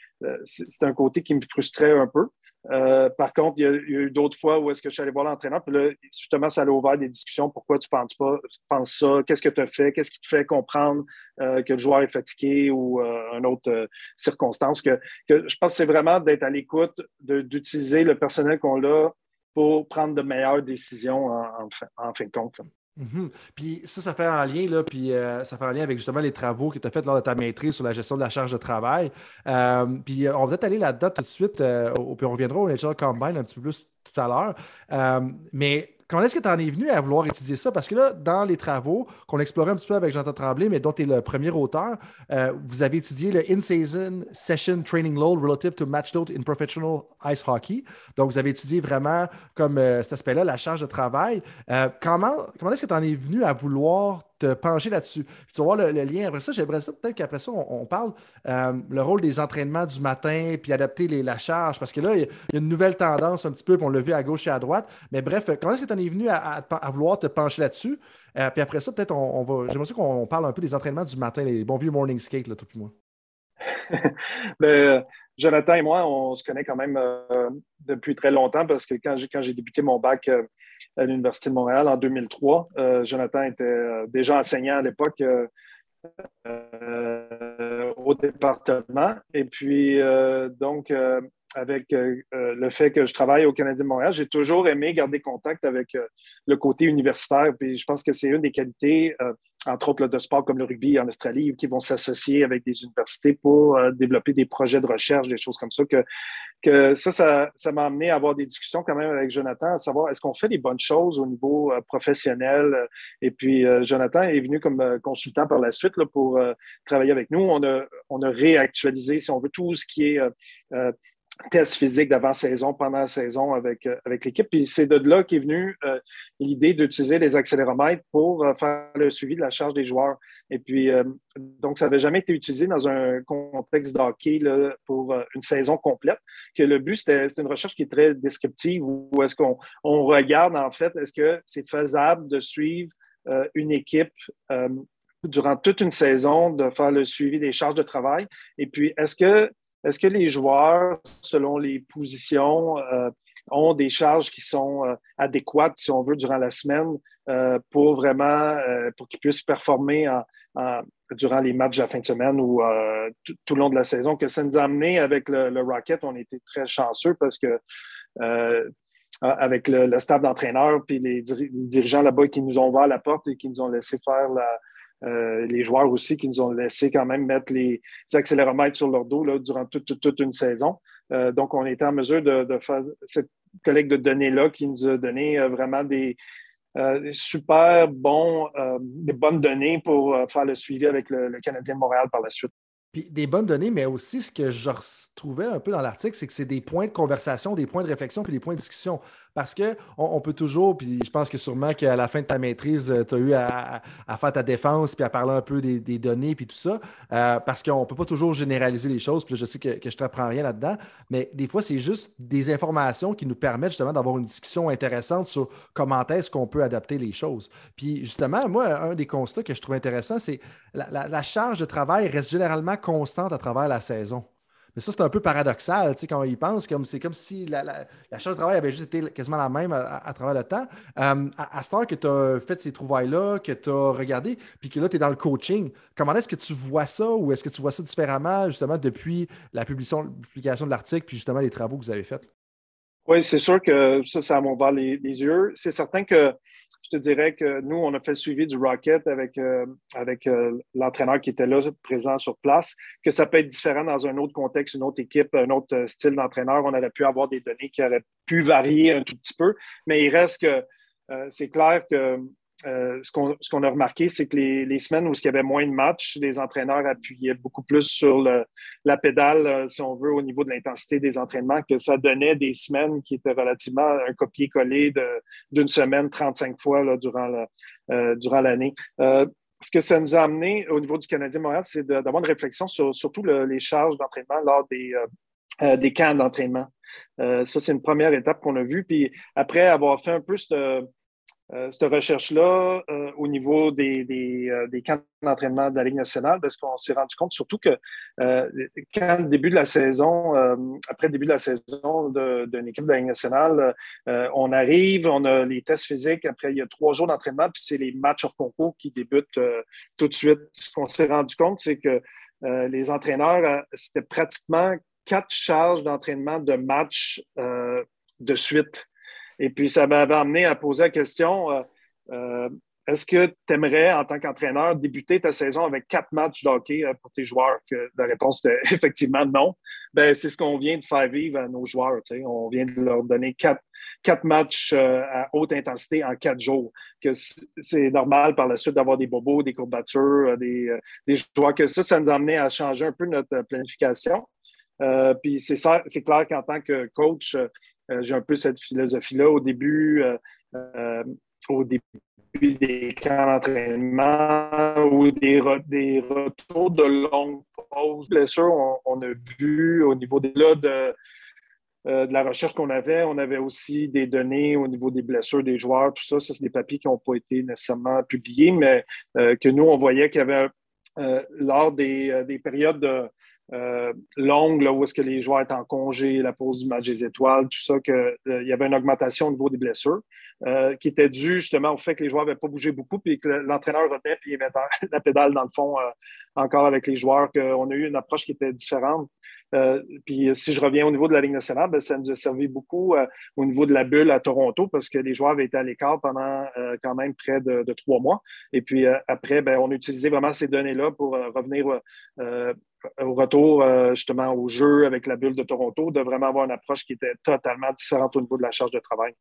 c'est un côté qui me frustrait un peu. Euh, par contre, il y, a, eu d'autres fois où est-ce que je suis allé voir l'entraîneur, puis là, justement, ça a ouvert des discussions. Pourquoi tu penses pas, penses ça? Qu'est-ce que tu as fait? Qu'est-ce qui te fait comprendre euh, que le joueur est fatigué ou euh, une autre circonstance? Que, je pense que c'est vraiment d'être à l'écoute, d'utiliser le personnel qu'on a pour prendre de meilleures décisions en, fin de compte. Mhm. Puis ça, ça fait un lien, là, puis euh, ça fait un lien avec justement les travaux que tu as fait lors de ta maîtrise sur la gestion de la charge de travail. Euh, puis euh, on va peut-être aller là-dedans tout de suite, puis on reviendra au Nature Combine un petit peu plus tout à l'heure. mais Comment est-ce que tu en es venu à vouloir étudier ça? Parce que là, dans les travaux qu'on explorait un petit peu avec Jean-Claude Tremblay, mais dont tu es le premier auteur, euh, vous avez étudié le In-Season Session Training Load Relative to Match Load in Professional Ice Hockey. Donc, vous avez étudié vraiment comme euh, cet aspect-là, la charge de travail. Euh, comment comment est-ce que tu en es venu à vouloir te pencher là-dessus. Tu vas voir le, lien. Après ça, j'aimerais ça peut-être qu'après ça, on, parle euh, le rôle des entraînements du matin, puis adapter les, la charge, parce que là, il y, a une nouvelle tendance un petit peu, puis on l'a vu à gauche et à droite. Mais bref, comment est-ce que tu en es venu à, vouloir te pencher là-dessus? Euh, puis après ça, peut-être on, va. J'aimerais qu'on parle un peu des entraînements du matin, les bons vieux morning skate, là, toi puis moi. Ben, Jonathan et moi, on se connaît quand même euh, depuis très longtemps parce que quand j'ai, quand j'ai débuté mon bac à l'Université de Montréal en 2003. Jonathan était déjà enseignant à l'époque au département. Et puis, donc, avec le fait que je travaille au Canadien de Montréal, j'ai toujours aimé garder contact avec le côté universitaire. Puis je pense que c'est une des qualités entre autres de sport comme le rugby en Australie, qui vont s'associer avec des universités pour euh, développer des projets de recherche, des choses comme ça. Que, que ça, ça, m'a amené à avoir des discussions quand même avec Jonathan, à savoir est-ce qu'on fait les bonnes choses au niveau euh, professionnel? Et puis, euh, Jonathan est venu comme consultant par la suite là, pour travailler avec nous. On a, on a réactualisé, si on veut, tout ce qui est test physique d'avant-saison, pendant la saison avec, euh, avec l'équipe. Puis c'est de là qu'est venue euh, l'idée d'utiliser les accéléromètres pour euh, faire le suivi de la charge des joueurs. Et puis, donc, ça n'avait jamais été utilisé dans un contexte d'hockey pour une saison complète. Que le but, c'était une recherche qui est très descriptive où est-ce qu'on on regarde, en fait, est-ce que c'est faisable de suivre une équipe durant toute une saison, de faire le suivi des charges de travail. Et puis, est-ce que est-ce que les joueurs, selon les positions, euh, ont des charges qui sont euh, adéquates, si on veut, durant la semaine euh, pour vraiment, pour qu'ils puissent performer durant les matchs de la fin de semaine ou tout le long de la saison? Que ça nous a amené avec le, Rocket, on était très chanceux parce que avec le, staff d'entraîneurs puis les dirigeants là-bas qui nous ont ouvert la porte et qui nous ont laissé faire la, euh, les joueurs aussi qui nous ont laissé quand même mettre les, accéléromètres sur leur dos là, durant toute, une saison. Euh, donc, on était en mesure de, faire cette collecte de données-là qui nous a donné euh, vraiment des, super bons, des bonnes données pour faire le suivi avec le Canadien de Montréal par la suite des bonnes données, mais aussi ce que je retrouvais un peu dans l'article, c'est que c'est des points de conversation, des points de réflexion, puis des points de discussion. Parce qu'on on peut toujours, puis je pense que sûrement qu'à la fin de ta maîtrise, euh, tu as eu à, faire ta défense, puis à parler un peu des, données, puis tout ça, euh, parce qu'on ne peut pas toujours généraliser les choses, puis je sais que, que je ne t'apprends rien là-dedans, mais des fois, c'est juste des informations qui nous permettent justement d'avoir une discussion intéressante sur comment est-ce qu'on peut adapter les choses. Puis justement, moi, un des constats que je trouve intéressant, c'est la, la charge de travail reste généralement constante à travers la saison. Mais ça, c'est un peu paradoxal, tu sais, quand on y pense, comme, c'est comme si la, charge de travail avait juste été quasiment la même à, travers le temps. Euh, à, ce temps que tu as fait ces trouvailles-là, que tu as regardé, puis que là, tu es dans le coaching, comment est-ce que tu vois ça ou est-ce que tu vois ça différemment, justement, depuis la publication, de l'article, puis justement les travaux que vous avez faits? Oui, c'est sûr que ça, ça m'a ouvert les, yeux. C'est certain que je te dirais que nous, on a fait le suivi du Rocket avec, euh, avec euh, l'entraîneur qui était là, présent sur place, que ça peut être différent dans un autre contexte, une autre équipe, un autre euh, style d'entraîneur. On aurait pu avoir des données qui auraient pu varier un tout petit peu, mais il reste que c'est clair que euh, ce qu'on a remarqué, c'est que les, semaines où il y avait moins de matchs, les entraîneurs appuyaient beaucoup plus sur la pédale, euh, si on veut, au niveau de l'intensité des entraînements, que ça donnait des semaines qui étaient relativement un copier-coller d'une semaine 35 fois là, durant l'année. Euh, ce que ça nous a amené au niveau du Canadien Montréal, c'est d'avoir une réflexion sur surtout les charges d'entraînement lors des, des camps d'entraînement. ça, c'est une première étape qu'on a vue. Puis après avoir fait un peu ce euh, cette recherche-là euh, au niveau des, des, euh, des camps d'entraînement de la Ligue nationale, parce qu'on s'est rendu compte surtout que quand le début de la saison, après le début de la saison d'une équipe de la Ligue nationale, on arrive, on a les tests physiques, après il y a trois jours d'entraînement, puis c'est les matchs hors concours qui débutent tout de suite. Ce qu'on s'est rendu compte, c'est que les entraîneurs, c'était pratiquement quatre charges d'entraînement de match de suite. Et puis, ça m'avait amené à poser la question euh, euh, est-ce que tu aimerais, en tant qu'entraîneur, débuter ta saison avec quatre matchs d'hockey euh, pour tes joueurs? La réponse était effectivement non. Ben, c'est ce qu'on vient de faire vivre à nos joueurs. On vient de leur donner quatre, quatre matchs à haute intensité en quatre jours. Que c'est normal par la suite d'avoir des bobos, des courbatures, des, des joueurs. Que ça, ça nous a amené à changer un peu notre planification. Puis c'est c'est clair qu'en tant que coach, euh, j'ai un peu cette philosophie-là au début, euh, euh, au début des camps d'entraînement ou des, des, retours de longue pause. Blessures, on, a vu au niveau des, là, de, de la recherche qu'on avait, on avait aussi des données au niveau des blessures des joueurs, tout ça. Ça, c'est des papiers qui n'ont pas été nécessairement publiés, mais que nous, on voyait qu'il y avait, lors des, des périodes de, longue, là, où est-ce que les joueurs étaient en congé, la pause du match des étoiles, tout ça, qu'il y avait une augmentation au niveau des blessures. Qui était due justement au fait que les joueurs n'avaient pas bougé beaucoup, puis que l'entraîneur retenait, puis il mettait la pédale dans le fond encore avec les joueurs, qu'on a eu une approche qui était différente. Euh, puis si je reviens au niveau de la Ligue nationale, ben, ça nous a servi beaucoup euh, au niveau de la bulle à Toronto parce que les joueurs avaient été à l'écart pendant euh, quand même près de, trois mois. Et puis après, ben, on a utilisé vraiment ces données-là pour revenir au retour justement au jeu avec la bulle de Toronto, de vraiment avoir une approche qui était totalement différente au niveau de la charge de travail.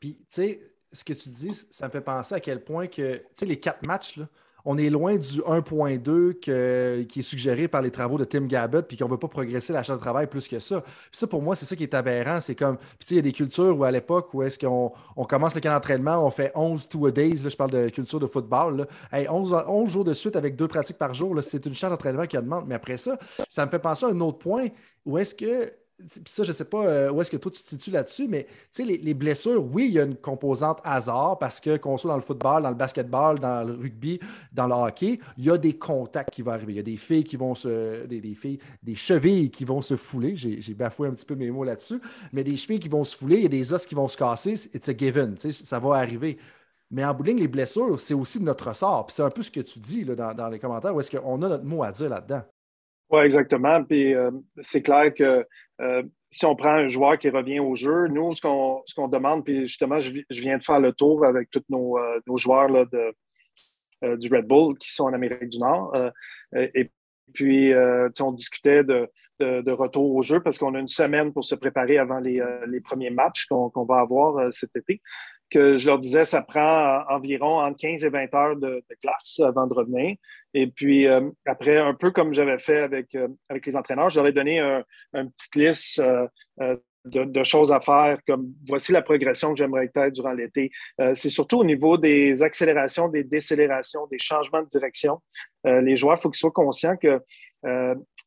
Puis, tu sais, ce que tu dis, ça me fait penser à quel point que, tu sais, les quatre matchs, là, on est loin du 1.2 qui est suggéré par les travaux de Tim Gabbett, puis qu'on ne veut pas progresser la charge de travail plus que ça. Puis ça, pour moi, c'est ça qui est aberrant. C'est comme, puis il y a des cultures où à l'époque, où est-ce qu'on on commence le camp d'entraînement, on fait 11 two a days, là, je parle de culture de football, 11, 11, jours de suite avec deux pratiques par jour, c'est une charge d'entraînement qui demande. Mais après ça, ça me fait penser à un autre point où est-ce que ça, je ne sais pas euh, où est-ce que toi tu te situes là-dessus, mais les, les blessures, oui, il y a une composante hasard parce que qu'on soit dans le football, dans le basketball, dans le rugby, dans le hockey, il y a des contacts qui vont arriver. Il y a des filles qui vont se. des, filles, des chevilles qui vont se fouler. J'ai bafoué un petit peu mes mots là-dessus, mais des chevilles qui vont se fouler, il y a des os qui vont se casser. It's a given. Ça va arriver. Mais en bout les blessures, c'est aussi de notre sort. c'est un peu ce que tu dis là, dans, dans les commentaires, où est-ce qu'on a notre mot à dire là-dedans? Oui, exactement. Puis euh, c'est clair que euh, si on prend un joueur qui revient au jeu, nous, ce qu'on qu'on demande, puis justement, je, viens de faire le tour avec tous nos, euh, nos joueurs là, de, du Red Bull qui sont en Amérique du Nord. et puis, on discutait de, de, retour au jeu parce qu'on a une semaine pour se préparer avant les, les premiers matchs qu'on va avoir cet été que je leur disais, ça prend environ entre 15 et 20 heures de, classe avant de revenir. Et puis, euh, après, un peu comme j'avais fait avec, euh, avec les entraîneurs, j'aurais donné un, une petite liste euh, de, choses à faire, comme voici la progression que j'aimerais être durant l'été. c'est surtout au niveau des accélérations, des décélérations, des changements de direction. les joueurs, il faut qu'ils soient conscients que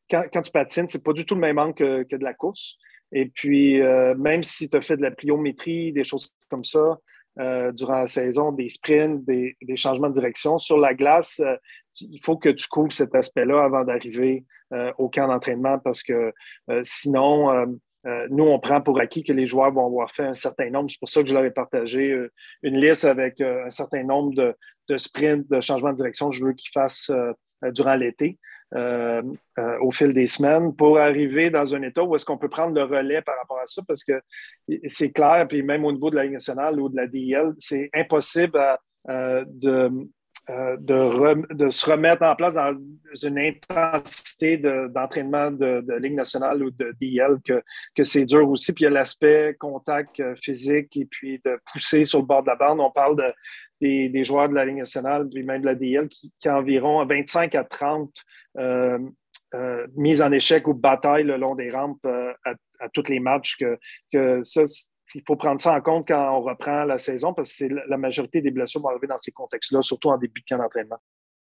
quand, tu patines, c'est pas du tout le même angle que, que de la course. Et puis, même si tu as fait de la pliométrie, des choses comme ça, euh, durant la saison, des sprints, des, changements de direction. Sur la glace, euh, il faut que tu couvres cet aspect-là avant d'arriver euh, au camp d'entraînement parce que sinon, nous, on prend pour acquis que les joueurs vont avoir fait un certain nombre. C'est pour ça que je leur ai partagé une liste avec un certain nombre de, de sprints, de changements de direction que je veux qu'ils fassent durant l'été. Euh, euh, au fil des semaines pour arriver dans un état où est-ce qu'on peut prendre le relais par rapport à ça parce que c'est clair, puis même au niveau de la Ligue nationale ou de la DIL, c'est impossible euh, de, de, se remettre en place dans une intensité d'entraînement de, de, Ligue nationale ou de DIL que, que c'est dur aussi. Puis il y a l'aspect contact physique et puis de pousser sur le bord de la bande. On parle de, des, joueurs de la Ligue nationale, puis même de la DL, qui, qui a environ 25 à 30 euh, euh, mises en échec ou batailles le long des rampes euh, à, tous les matchs. Que, ça, il faut prendre ça en compte quand on reprend la saison, parce que c'est la majorité des blessures vont arriver dans ces contextes-là, surtout en début de camp d'entraînement.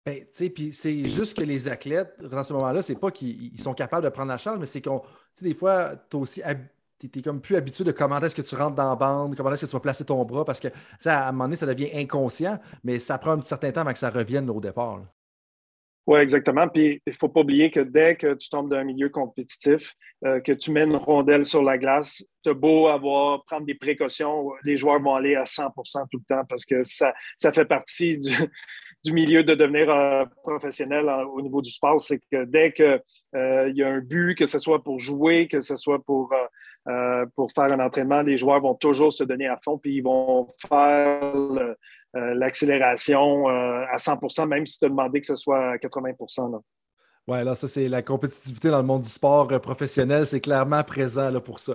Ben, c'est juste que les athlètes, dans ce moment-là, c'est pas qu'ils sont capables de prendre la charge, mais c'est qu'on, des fois, tu aussi tu es comme plus habitué de comment est-ce que tu rentres dans la bande, comment est-ce que tu vas placer ton bras, parce que à un moment donné, ça devient inconscient, mais ça prend un certain temps avant que ça revienne au départ. Oui, exactement. Puis il ne faut pas oublier que dès que tu tombes dans un milieu compétitif, euh, que tu mets une rondelle sur la glace, tu as beau avoir, prendre des précautions, les joueurs vont aller à 100% tout le temps parce que ça, ça fait partie du, milieu de devenir euh, professionnel au niveau du sport. C'est que dès qu'il euh, y a un but, que ce soit pour jouer, que ce soit pour euh, pour faire un entraînement, les joueurs vont toujours se donner à fond, puis ils vont faire euh, l'accélération euh, à 100% même si tu as demandé que ce soit à 80% Oui, là, ça, c'est la compétitivité dans le monde du sport professionnel, c'est clairement présent là, pour ça.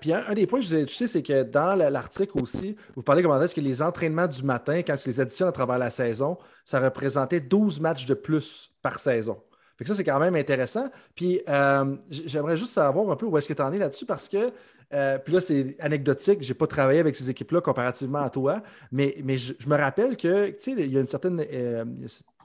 puis un, des points que je vous ai touché, c'est que dans l'article aussi, vous parlez comment est-ce que les entraînements du matin, quand tu les additionnes à travers la saison, ça représentait 12 matchs de plus par saison ça, c'est quand même intéressant. Puis euh, j'aimerais juste savoir un peu où est-ce que tu en es là-dessus parce que, euh, puis là, c'est anecdotique, je n'ai pas travaillé avec ces équipes-là comparativement à toi, mais, mais je, me rappelle que, tu sais, il y a une certaine, euh,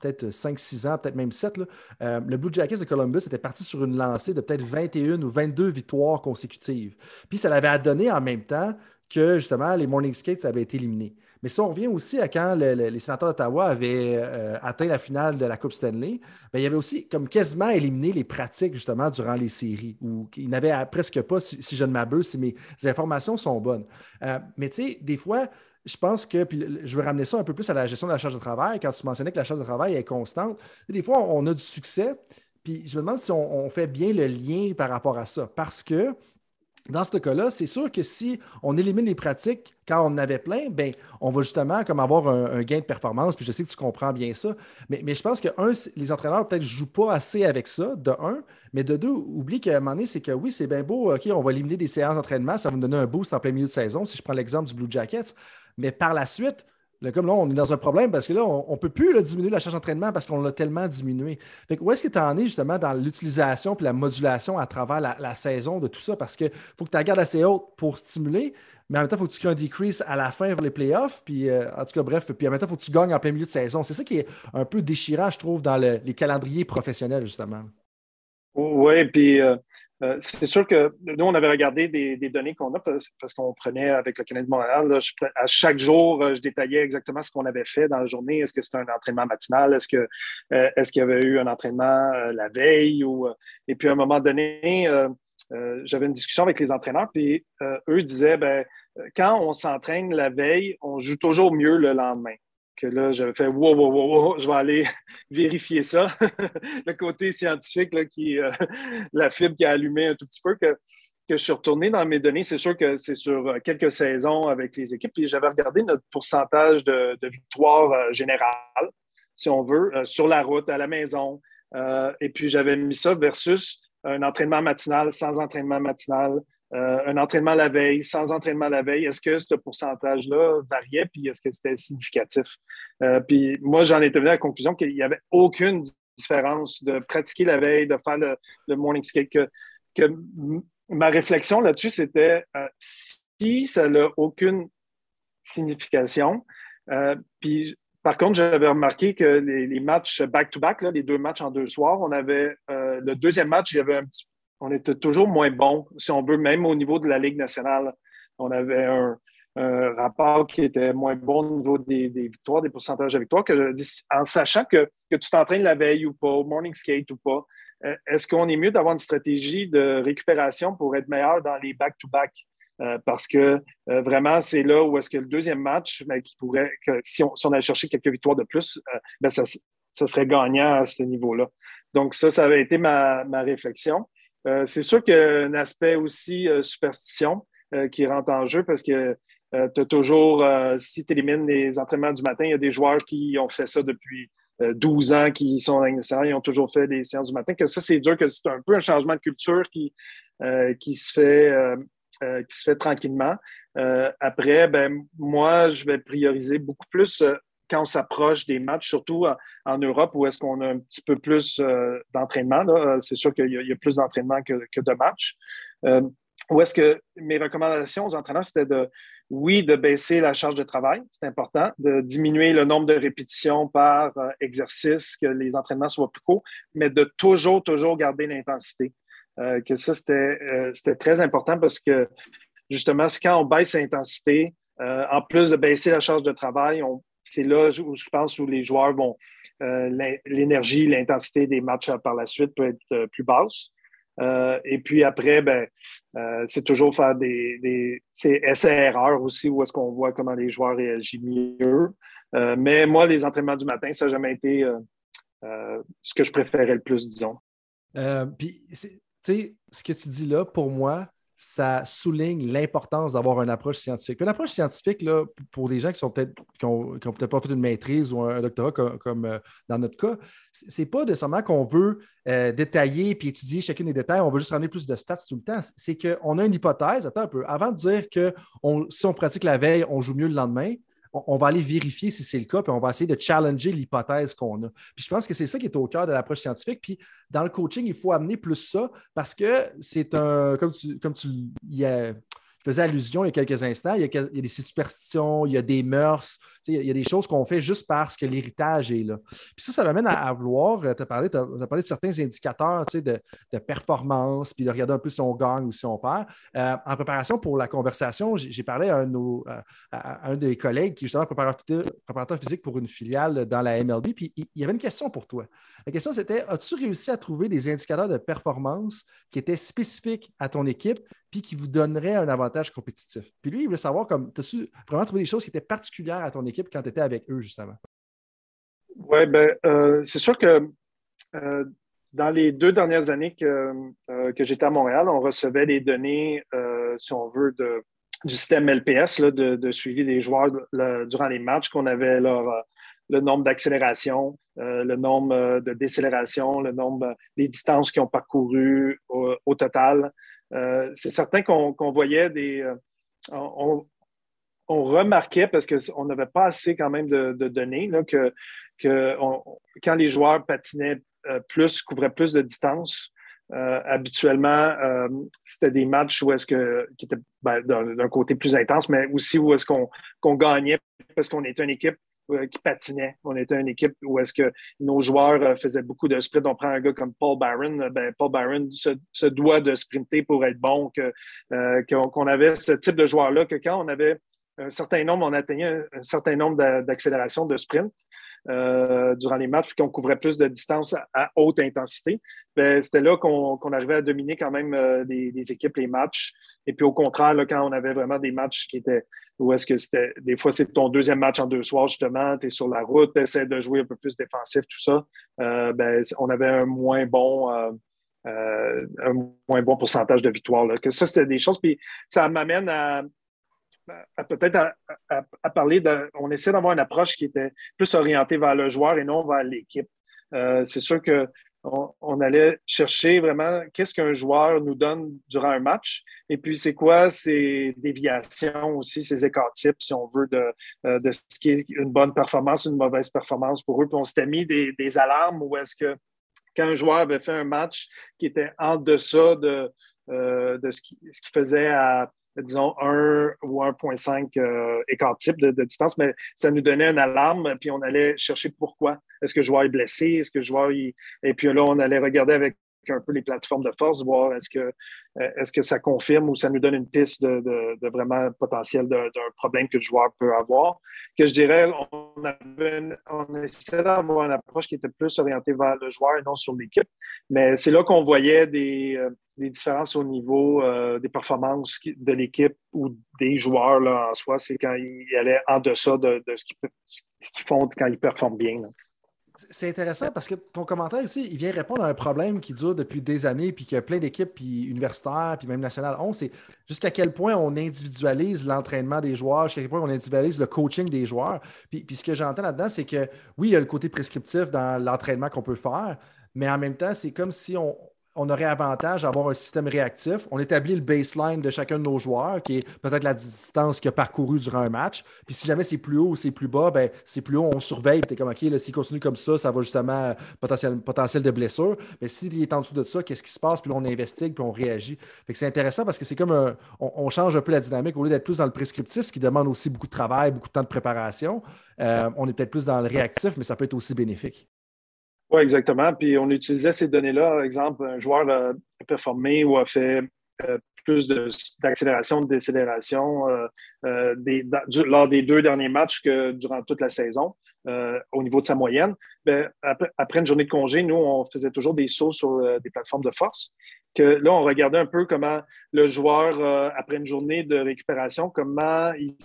peut-être 5-6 ans, peut-être même 7, le Blue Jackets de Columbus était parti sur une lancée de peut-être 21 ou 22 victoires consécutives. Puis ça l'avait donné en même temps que, justement, les Morning Skates avaient été éliminés. Mais si on revient aussi à quand les sénateurs d'Ottawa avaient euh, atteint la finale de la Coupe Stanley, ben, il y avait aussi comme quasiment éliminé les pratiques justement durant les séries, où ils n'avaient presque pas, si, je ne m'abuse, si mes informations sont bonnes. Euh, mais tu sais, des fois, je pense que, puis je veux ramener ça un peu plus à la gestion de la charge de travail, quand tu mentionnais que la charge de travail est constante, des fois, on a du succès, puis je me demande si on, fait bien le lien par rapport à ça, parce que dans ce cas-là, c'est sûr que si on élimine les pratiques quand on en avait plein, ben, on va justement comme avoir un, gain de performance. Puis je sais que tu comprends bien ça. Mais, je pense que, un, les entraîneurs peut-être ne jouent pas assez avec ça, de un. Mais de deux, oublie qu'à un moment donné, c'est que oui, c'est bien beau, OK, on va éliminer des séances d'entraînement, ça va nous donner un boost en plein milieu de saison, si je prends l'exemple du Blue Jackets. Mais par la suite, comme là, on est dans un problème parce que là, on ne peut plus diminuer la charge d'entraînement parce qu'on l'a tellement diminué. Fait où est-ce que tu en es justement dans l'utilisation et la modulation à travers la, saison de tout ça? Parce qu'il faut que tu la gardes assez haute pour stimuler, mais en même temps, il faut que tu crées un decrease à la fin vers les playoffs. Puis, euh, en tout cas, bref, puis en même temps, il faut que tu gagnes en plein milieu de saison. C'est ça qui est un peu déchirant, je trouve, dans les calendriers professionnels, justement. Oui, puis euh, euh, c'est sûr que nous, on avait regardé des, données qu'on a parce, qu'on prenait avec le Canadien de Montréal. à chaque jour, euh, je détaillais exactement ce qu'on avait fait dans la journée. Est-ce que c'était un entraînement matinal? Est-ce que est-ce qu'il y avait eu un entraînement la veille? Ou, et puis à un moment donné, j'avais une discussion avec les entraîneurs, puis eux disaient ben, quand on s'entraîne la veille, on joue toujours mieux le lendemain que là, j'avais fait wow, wow, wow, je vais aller vérifier ça. le côté scientifique, là, qui, euh, la fibre qui a allumé un tout petit peu, que, que je suis retourné dans mes données. C'est sûr que c'est sur euh, quelques saisons avec les équipes. Puis j'avais regardé notre pourcentage de, de victoire euh, générale, si on veut, sur la route, à la maison. et puis j'avais mis ça versus un entraînement matinal, sans entraînement matinal, euh, un entraînement la veille, sans entraînement la veille, est-ce que ce pourcentage-là variait, puis est-ce que c'était significatif? Euh, puis moi, j'en étais venu à la conclusion qu'il n'y avait aucune différence de pratiquer la veille, de faire le, morning skate, que, ma réflexion là-dessus, c'était euh, si ça n'a aucune signification, puis par contre, j'avais remarqué que les, matchs back-to-back, les deux matchs en deux soirs, on avait le deuxième match, il y avait un petit on était toujours moins bon, si on veut, même au niveau de la Ligue nationale. On avait un, rapport qui était moins bon au niveau des, victoires, des pourcentages de victoires, que en sachant que, tu t'entraînes la veille ou pas, au morning skate ou pas, euh, est-ce qu'on est mieux d'avoir une stratégie de récupération pour être meilleur dans les back-to-back? Euh, parce que euh, vraiment, c'est là où est-ce que le deuxième match, mais qui pourrait, que si, on, allait chercher quelques victoires de plus, ben, ça, serait gagnant à ce niveau-là. Donc, ça, ça avait été ma réflexion. Euh, c'est sûr qu'il y a un aspect aussi euh, superstition euh, qui rentre en jeu parce que tu as toujours, si tu élimines les entraînements du matin, il y a des joueurs qui ont fait ça depuis 12 ans, qui sont dans ils ont toujours fait des séances du matin. Que ça, c'est dur, que c'est un peu un changement de culture qui, qui, se, fait, qui se fait tranquillement. après, ben, moi, je vais prioriser beaucoup plus quand on s'approche des matchs, surtout en, Europe où est-ce qu'on a un petit peu plus euh, d'entraînement. Euh, c'est sûr qu'il y, a plus d'entraînement que, de matchs. Euh, où est-ce que mes recommandations aux entraîneurs, c'était de, oui, de baisser la charge de travail, c'est important, de diminuer le nombre de répétitions par exercice, que les entraînements soient plus courts, mais de toujours, toujours garder l'intensité. que ça, c'était très important parce que justement, quand on baisse l'intensité, en plus de baisser la charge de travail, on, c'est là où je pense où les joueurs vont. Euh, l'énergie, l'intensité des matchs par la suite peut être euh, plus basse. Euh, et puis après, ben, c'est toujours faire des, des essais-erreurs aussi, où est-ce qu'on voit comment les joueurs réagissent mieux. mais moi, les entraînements du matin, ça n'a jamais été ce que je préférais le plus, disons. puis, tu sais, ce que tu dis là, pour moi, ça souligne l'importance d'avoir une approche scientifique. Une approche scientifique, pour des gens qui sont peut-être qui ont, peut-être pas fait une maîtrise ou un, doctorat comme, euh, dans notre cas, c'est pas nécessairement qu'on veut euh, détailler puis étudier chacun des détails, on veut juste ramener plus de stats tout le temps. C'est qu'on a une hypothèse, attends un peu, avant de dire que si on pratique la veille, on joue mieux le lendemain, on, va aller vérifier si c'est le cas, puis on va essayer de challenger l'hypothèse qu'on a. Puis je pense que c'est ça qui est au cœur de l'approche scientifique. Puis dans le coaching, il faut amener plus ça parce que c'est un, comme tu, comme tu, il y a, faisais allusion il y a quelques instants, il y a, des superstitions, il y a des mœurs, il y a des choses qu'on fait juste parce que l'héritage est là. Puis ça, ça m'amène à, vouloir, tu as parlé, parlé de certains indicateurs de, de, performance, puis de regarder un peu si on gagne ou si on perd. Euh, en préparation pour la conversation, j'ai parlé à un, nos, un des collègues qui est justement préparateur, préparateur physique pour une filiale dans la MLB, puis il y avait une question pour toi. La question, c'était as-tu réussi à trouver des indicateurs de performance qui étaient spécifiques à ton équipe puis qui vous donneraient un avantage compétitif? Puis lui, il voulait savoir comme as-tu vraiment trouvé des choses qui étaient particulières à ton équipe quand tu étais avec eux, justement? Oui, bien, euh, c'est sûr que euh, dans les deux dernières années que, euh, que j'étais à Montréal, on recevait les données, si on veut, du système LPS, de, suivi des joueurs durant les matchs, qu'on avait leur le nombre d'accélérations, le nombre de décélérations, le nombre des distances qu'ils ont parcourues au, total. c'est certain qu'on voyait des. Remarquait, parce qu'on n'avait pas assez quand même de, données, que, quand les joueurs patinaient plus, couvraient plus de distance, habituellement, c'était des matchs où est-ce que qui étaient ben, d'un côté plus intense, mais aussi où est-ce qu'on gagnait parce qu'on était une équipe euh, qui patinait. On était une équipe où est-ce que nos joueurs euh, faisaient beaucoup de sprints. On prend un gars comme Paul. Euh, ben, Paul Byron se, doit de sprinter pour être bon, qu'on avait ce type de joueur-là, que quand on avait un certain nombre, on atteignait un, certain nombre d'accélérations de sprint. durant les matchs, puis qu'on couvrait plus de distance à, haute intensité, ben, c'était là qu'on arrivait à dominer quand même des, équipes, les matchs. Et puis au contraire, quand on avait vraiment des matchs qui étaient ou est-ce que c'était des fois c'est ton deuxième match en deux soirs, justement, tu es sur la route, tu essaies de jouer un peu plus défensif, tout ça, euh, ben, on avait un moins bon euh, euh, un moins bon pourcentage de victoire. Que ça, c'était des choses. Puis ça m'amène à, peut-être à, parler de. On essaie d'avoir une approche qui était plus orientée vers le joueur et non vers l'équipe. c'est sûr que on, allait chercher vraiment qu'est-ce qu'un joueur nous donne durant un match et puis c'est quoi ses déviations aussi, ses écarts types, si on veut, de, euh, de ce qui est une bonne performance, une mauvaise performance pour eux. Puis on s'était mis des, alarmes où est-ce que quand un joueur avait fait un match qui était en deçà de, euh, de ce qu'il faisait à disons, 1 ou 1,5 euh, écart type de, distance, mais ça nous donnait une alarme, puis on allait chercher pourquoi. Est-ce que le joueur est blessé? Est-ce que le joueur. Et puis là, on allait regarder avec un peu les plateformes de force, voir est-ce que, euh, est que ça confirme ou ça nous donne une piste de, vraiment potentiel d'un problème que le joueur peut avoir. Que je dirais, on, essayait d'avoir une approche qui était plus orientée vers le joueur et non sur l'équipe. Mais c'est là qu'on voyait des, euh, différences au niveau euh, des performances de l'équipe ou des joueurs en soi. C'est quand ils allaient en deçà de, ce qu'ils font quand ils performent bien. C'est intéressant parce que ton commentaire ici, il vient répondre à un problème qui dure depuis des années, puis a plein d'équipes, puis universitaires, puis même nationales ont. C'est jusqu'à quel point on individualise l'entraînement des joueurs, jusqu'à quel point on individualise le coaching des joueurs. Puis, puis ce que j'entends là-dedans, c'est que oui, il y a le côté prescriptif dans l'entraînement qu'on peut faire, mais en même temps, c'est comme si on, on aurait avantage à avoir un système réactif. On établit le baseline de chacun de nos joueurs, qui est peut-être la distance qu'il a parcouru durant un match. Puis si jamais c'est plus haut ou c'est plus bas, ben c'est plus haut, on surveille. Tu es comme, OK, s'il continue comme ça, ça va justement potentiel, potentiel de blessure. Mais s'il est en dessous de ça, qu'est-ce qui se passe? Puis là, on investigue, puis on réagit. Fait que c'est intéressant parce que c'est comme un, on, change un peu la dynamique. Au lieu d'être plus dans le prescriptif, ce qui demande aussi beaucoup de travail, beaucoup de temps de préparation, euh, on est peut-être plus dans le réactif, mais ça peut être aussi bénéfique. Oui, exactement. Puis on utilisait ces données-là. Par exemple, un joueur a performé ou a fait euh, plus d'accélération, de, décélération euh, euh, lors des deux derniers matchs que durant toute la saison au niveau de sa moyenne. Bien, après, une journée de congé, nous, on faisait toujours des sauts sur des plateformes de force. Que là, on regardait un peu comment le joueur, après une journée de récupération, comment il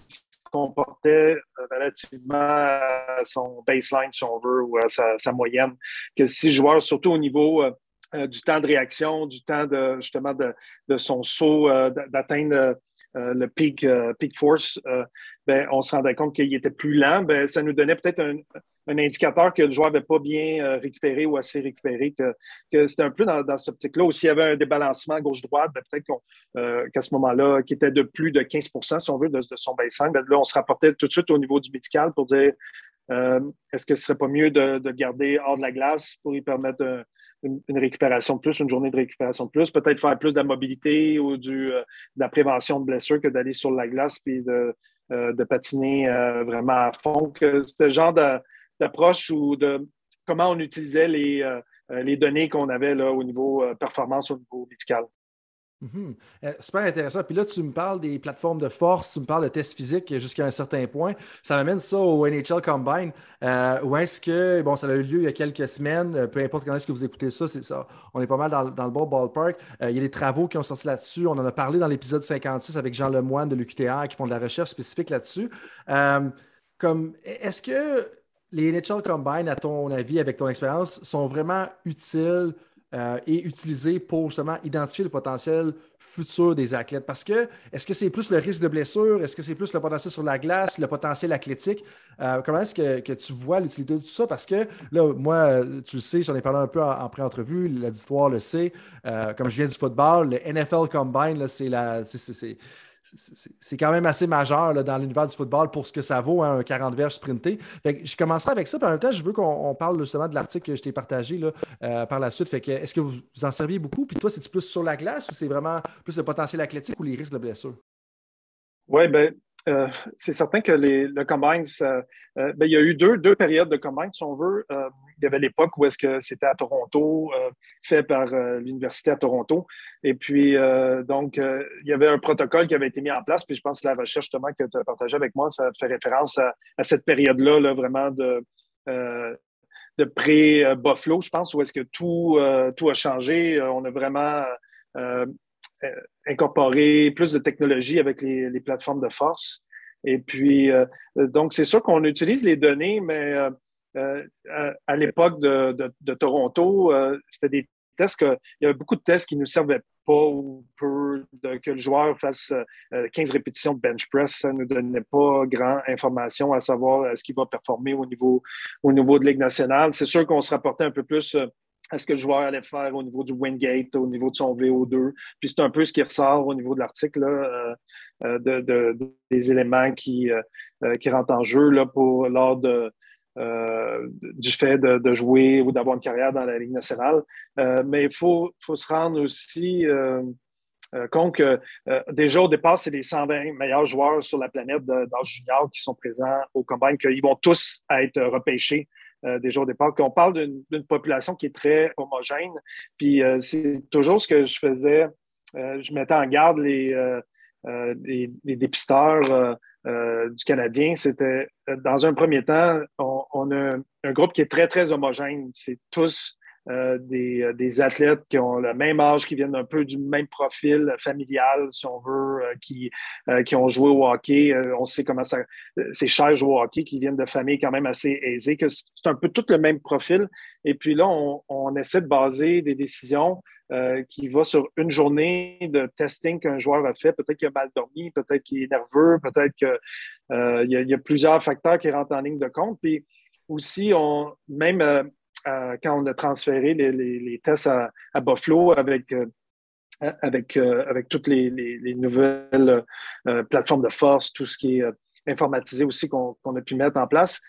comportait euh, relativement à son baseline, si on veut, ou à sa, moyenne, que six joueurs, surtout au niveau euh, euh, du temps de réaction, du temps de justement de, son saut, d'atteindre le peak, peak force, ben, on se rendait compte qu'il était plus lent. Ben, ça nous donnait peut-être un, un indicateur que le joueur n'avait pas bien euh, récupéré ou assez récupéré, que, c'était un peu dans, dans cette optique-là. Ou s'il y avait un débalancement gauche-droite, ben, peut-être euh, qu'à ce moment-là, qui était de plus de 15% si on veut, de, son baseline, ben, là, on se rapportait tout de suite au niveau du médical pour dire euh, est-ce que ce serait pas mieux de, de, garder hors de la glace pour lui permettre une, récupération de plus, une journée de récupération de plus, peut-être faire plus de la mobilité ou du, de la prévention de blessures que d'aller sur la glace puis de, de patiner vraiment à fond. Que ce genre d'approche ou de comment on utilisait les, les données qu'on avait là, au niveau performance, au niveau médical. Euh, super intéressant. Puis là, tu me parles des plateformes de force, tu me parles de tests physiques jusqu'à un certain point. Ça m'amène ça au NHL Combine. Euh, où est-ce que, bon, ça a eu lieu il y a quelques semaines, euh, peu importe quand est-ce que vous écoutez ça, c'est ça. On est pas mal dans, le bon ballpark. il y a des travaux qui ont sorti là-dessus. On en a parlé dans l'épisode 56 avec Jean Lemoine de l'UQTR qui font de la recherche spécifique là-dessus. comme, est-ce que les NHL Combine, à ton avis, avec ton expérience, sont vraiment utiles euh, et utilisé pour justement identifier le potentiel futur des athlètes? Parce que est-ce que c'est plus le risque de blessure? Est-ce que c'est plus le potentiel sur la glace, le potentiel athlétique? Euh, comment est-ce que, tu vois l'utilité de tout ça? Parce que là, moi, tu le sais, j'en ai parlé un peu en, pré-entrevue, l'auditoire le sait. Euh, comme je viens du football, le NFL Combine, c'est la c'est quand même assez majeur dans l'univers du football pour ce que ça vaut, hein, un 40 verges sprinté. je commencerai avec ça, en même temps, je veux qu'on parle justement de l'article que je t'ai partagé là, euh, par la suite. est-ce que vous, en serviez beaucoup? Puis toi, c'est-tu plus sur la glace ou c'est vraiment plus le potentiel athlétique ou les risques de blessure? Oui, ben, euh, c'est certain que les, le combine, euh, ben, il y a eu deux, deux périodes de combine, si on veut. Euh, il y avait l'époque où est-ce que c'était à Toronto, fait par l'Université à Toronto. Et puis, donc, il y avait un protocole qui avait été mis en place. Puis je pense que la recherche justement que tu as partagée avec moi, ça fait référence à, cette période-là, là, vraiment de, de pré-Buffalo, je pense, où est-ce que tout, tout a changé. On a vraiment euh, incorporer plus de technologie avec les, plateformes de force. Et puis, euh, donc, c'est sûr qu'on utilise les données, mais euh, à, l'époque de, Toronto, c'était des tests que, il y avait beaucoup de tests qui ne nous servaient pas ou peu que le joueur fasse 15 répétitions de bench press. Ça ne nous donnait pas grand information à savoir est-ce qu'il va performer au niveau, au niveau de Ligue nationale. C'est sûr qu'on se rapportait un peu plus à ce que le joueur allait faire au niveau du Wingate, au niveau de son VO2. Puis c'est un peu ce qui ressort au niveau de l'article, euh, euh, de, des éléments qui, euh, qui rentrent en jeu là, pour, lors du fait de, jouer ou d'avoir une carrière dans la Ligue nationale. mais il faut, faut, se rendre aussi compte que déjà au départ, c'est les 120 meilleurs joueurs sur la planète d'âge junior qui sont présents au combine, qu'ils vont tous être repêchés euh, déjà au départ, qu'on parle d'une population qui est très homogène. Puis euh, c'est toujours ce que je faisais. Euh, je mettais en garde les, les, dépisteurs du Canadien. C'était, dans un premier temps, on, on, a un groupe qui est très, très homogène. C'est tous euh, euh, des, athlètes qui ont le même âge, qui viennent un peu du même profil familial, si on veut, euh, qui, qui ont joué au hockey. on sait comment ça. C'est cher jouer au hockey, qui viennent de familles quand même assez aisées, que c'est un peu tout le même profil. Et puis là, on, essaie de baser des décisions qui vont sur une journée de testing qu'un joueur a fait. Peut-être qu'il a mal dormi, peut-être qu'il est nerveux, peut-être qu'il y, y, a plusieurs facteurs qui rentrent en ligne de compte. Puis aussi, on, même quand on a transféré les, tests à, Buffalo avec, euh, avec, euh, avec toutes les, nouvelles euh, plateformes de force, tout ce qui est informatisé aussi qu'on a pu mettre en place,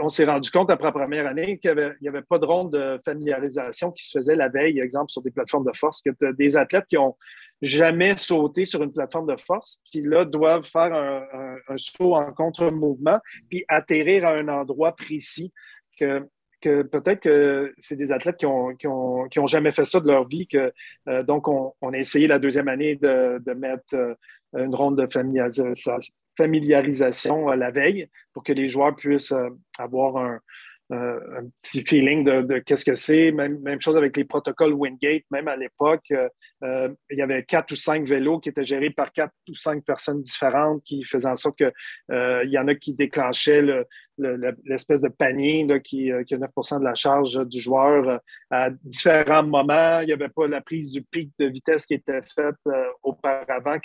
on s'est rendu compte après la première année qu'il n'y avait, pas de ronde de familiarisation qui se faisait la veille, exemple, sur des plateformes de force, que des athlètes qui ont jamais sauté sur une plateforme de force, qui là doivent faire un, saut en contre-mouvement, puis atterrir à un endroit précis que peut-être que c'est des athlètes qui ont, qui, ont, qui ont, jamais fait ça de leur vie. Que, euh, donc, on, a essayé la deuxième année de, de mettre euh, une ronde de familiarisation, à la veille pour que les joueurs puissent euh, avoir un, un petit feeling de, qu'est-ce que c'est. Même, même, chose avec les protocoles Wingate. Même à l'époque, il y avait quatre ou cinq vélos qui étaient gérés par quatre ou cinq personnes différentes qui faisaient en sorte qu'il il y en a qui déclenchaient le, l'espèce de panier qui, euh, qui, a 9% de la charge du joueur euh, à différents moments. Il n'y avait pas la prise du pic de vitesse qui était faite euh, auparavant.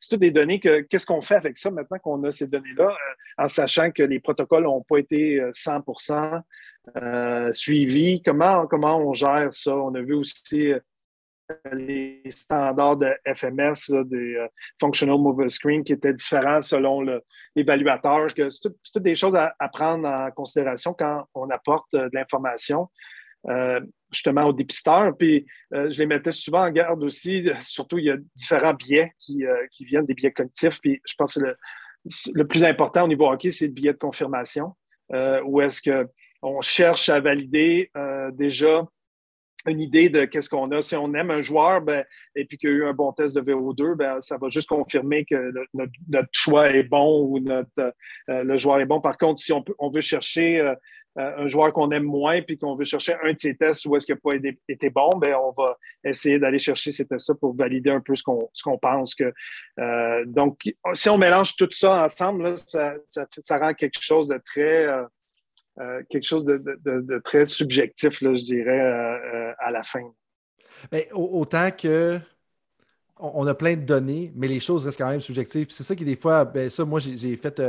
C'est toutes des données que qu'est-ce qu'on fait avec ça maintenant qu'on a ces données-là, en sachant que les protocoles n'ont pas été 100% suivis. Comment, comment on gère ça? On a vu aussi les standards de FMS, des euh, Functional Mover Screen, qui étaient différents selon l'évaluateur. C'est toutes des choses à, prendre en considération quand on apporte euh, de l'information. Euh, justement aux dépisteurs. Puis je les mettais souvent en garde aussi. Surtout, il y a différents biais qui, qui viennent des biais cognitifs. Puis je pense que le, le plus important au niveau hockey, c'est le biais de confirmation, où est-ce qu'on cherche à valider déjà une idée de qu'est-ce qu'on a. Si on aime un joueur ben, et puis qu'il y a eu un bon test de VO2, ben, ça va juste confirmer que notre, choix est bon ou notre, euh, le joueur est bon. Par contre, si on, peut, on veut chercher euh, euh, un joueur qu'on aime moins puis qu'on veut chercher un de ses tests où est-ce qu'il n'a pas été, bon, ben, on va essayer d'aller chercher ces tests-là pour valider un peu ce qu'on, ce qu'on pense. que Donc, si on mélange tout ça ensemble, ça, ça, ça, rend quelque chose de très euh, quelque chose de, très subjectif, là, je dirais, euh, euh, à la fin. Mais autant que on a plein de données, mais les choses restent quand même subjectives. C'est ça qui, des fois, ben ça, moi, j'ai fait,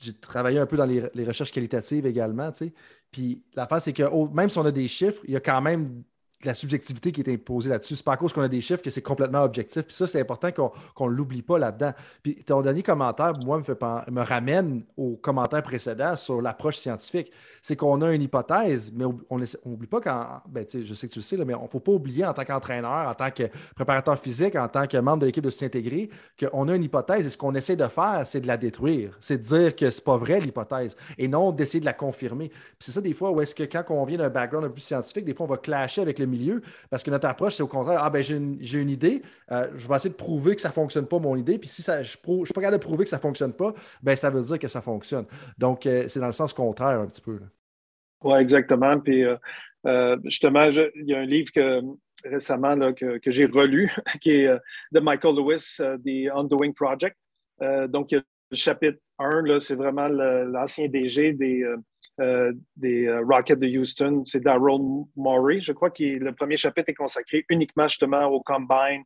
j'ai travaillé un peu dans les, recherches qualitatives également, tu sais. Puis c'est que même si on a des chiffres, il y a quand même la subjectivité qui est imposée là-dessus. C'est pas à cause qu'on a des chiffres que c'est complètement objectif. Puis ça, c'est important qu'on ne l'oublie pas là-dedans. Puis ton dernier commentaire, moi, me, ramène au commentaire précédent sur l'approche scientifique. C'est qu'on a une hypothèse, mais on n'oublie pas quand. Ben, je sais que tu le sais, mais il ne faut pas oublier en tant qu'entraîneur, en tant que préparateur physique, en tant que membre de l'équipe de s'intégrer, qu'on a une hypothèse et ce qu'on essaie de faire, c'est de la détruire. C'est de dire que c'est pas vrai l'hypothèse et non d'essayer de la confirmer. C'est ça des fois où est-ce que quand on vient d'un background un peu scientifique, des fois on va clasher avec le parce que notre approche, c'est au contraire, ah ben j'ai une, idée, euh, je vais essayer de prouver que ça ne fonctionne pas, mon idée, puis si ça, je ne suis pas capable de prouver que ça ne fonctionne pas, ben ça veut dire que ça fonctionne. Donc, euh, c'est dans le sens contraire un petit peu. Oui, exactement. Puis euh, justement, il y a un livre que récemment que, j'ai relu, qui est de Michael Lewis, The Undoing Project. donc, le chapitre 1, c'est vraiment l'ancien DG des, euh, des euh, Rockets de Houston. C'est Daryl Morey, je crois, qui le premier chapitre est consacré uniquement justement au combine,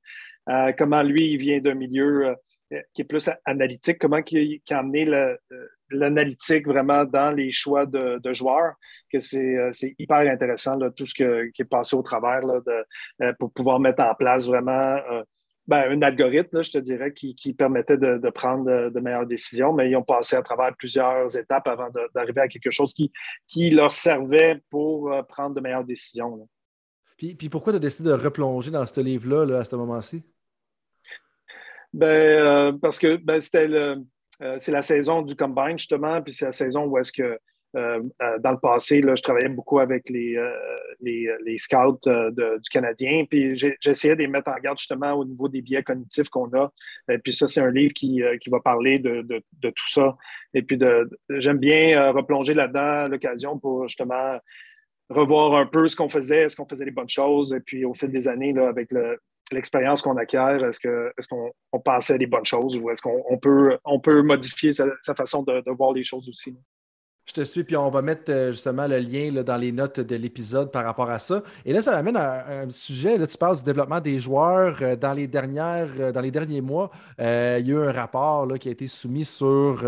euh, comment lui, il vient d'un milieu qui est plus analytique, comment il, a amené l'analytique vraiment dans les choix de, joueurs, que c'est hyper intéressant, tout ce qui est passé au travers pour pouvoir mettre en place vraiment ben, un algorithme, je te dirais, qui, permettait de, prendre de, meilleures décisions, mais ils ont passé à travers plusieurs étapes avant d'arriver à quelque chose qui, qui leur servait pour euh, prendre de meilleures décisions. Puis, puis, pourquoi tu as décidé de replonger dans ce livre-là à ce moment-ci? Ben, euh, parce que ben, c'était le, euh, c'est la saison du Combine, justement, puis c'est la saison où est-ce que euh, euh, dans le passé, je travaillais beaucoup avec les, euh, scouts du Canadien, puis j'essayais de les mettre en garde justement au niveau des biais cognitifs qu'on a. Et puis ça, c'est un livre qui, va parler de, tout ça. Et puis j'aime bien replonger là-dedans l'occasion pour justement revoir un peu ce qu'on faisait, est-ce qu'on faisait les bonnes choses, et puis au fil des années, avec l'expérience qu'on acquiert, est-ce qu'on passait les bonnes choses ou est-ce qu'on peut, on peut modifier sa façon de, voir les choses aussi? Je te suis, puis on va mettre euh, justement le lien dans les notes de l'épisode par rapport à ça. Et là, ça m'amène à un sujet. Là, tu parles du développement des joueurs. Euh, dans les, dernières, euh, dans les derniers mois, il y a eu un rapport là, qui a été soumis sur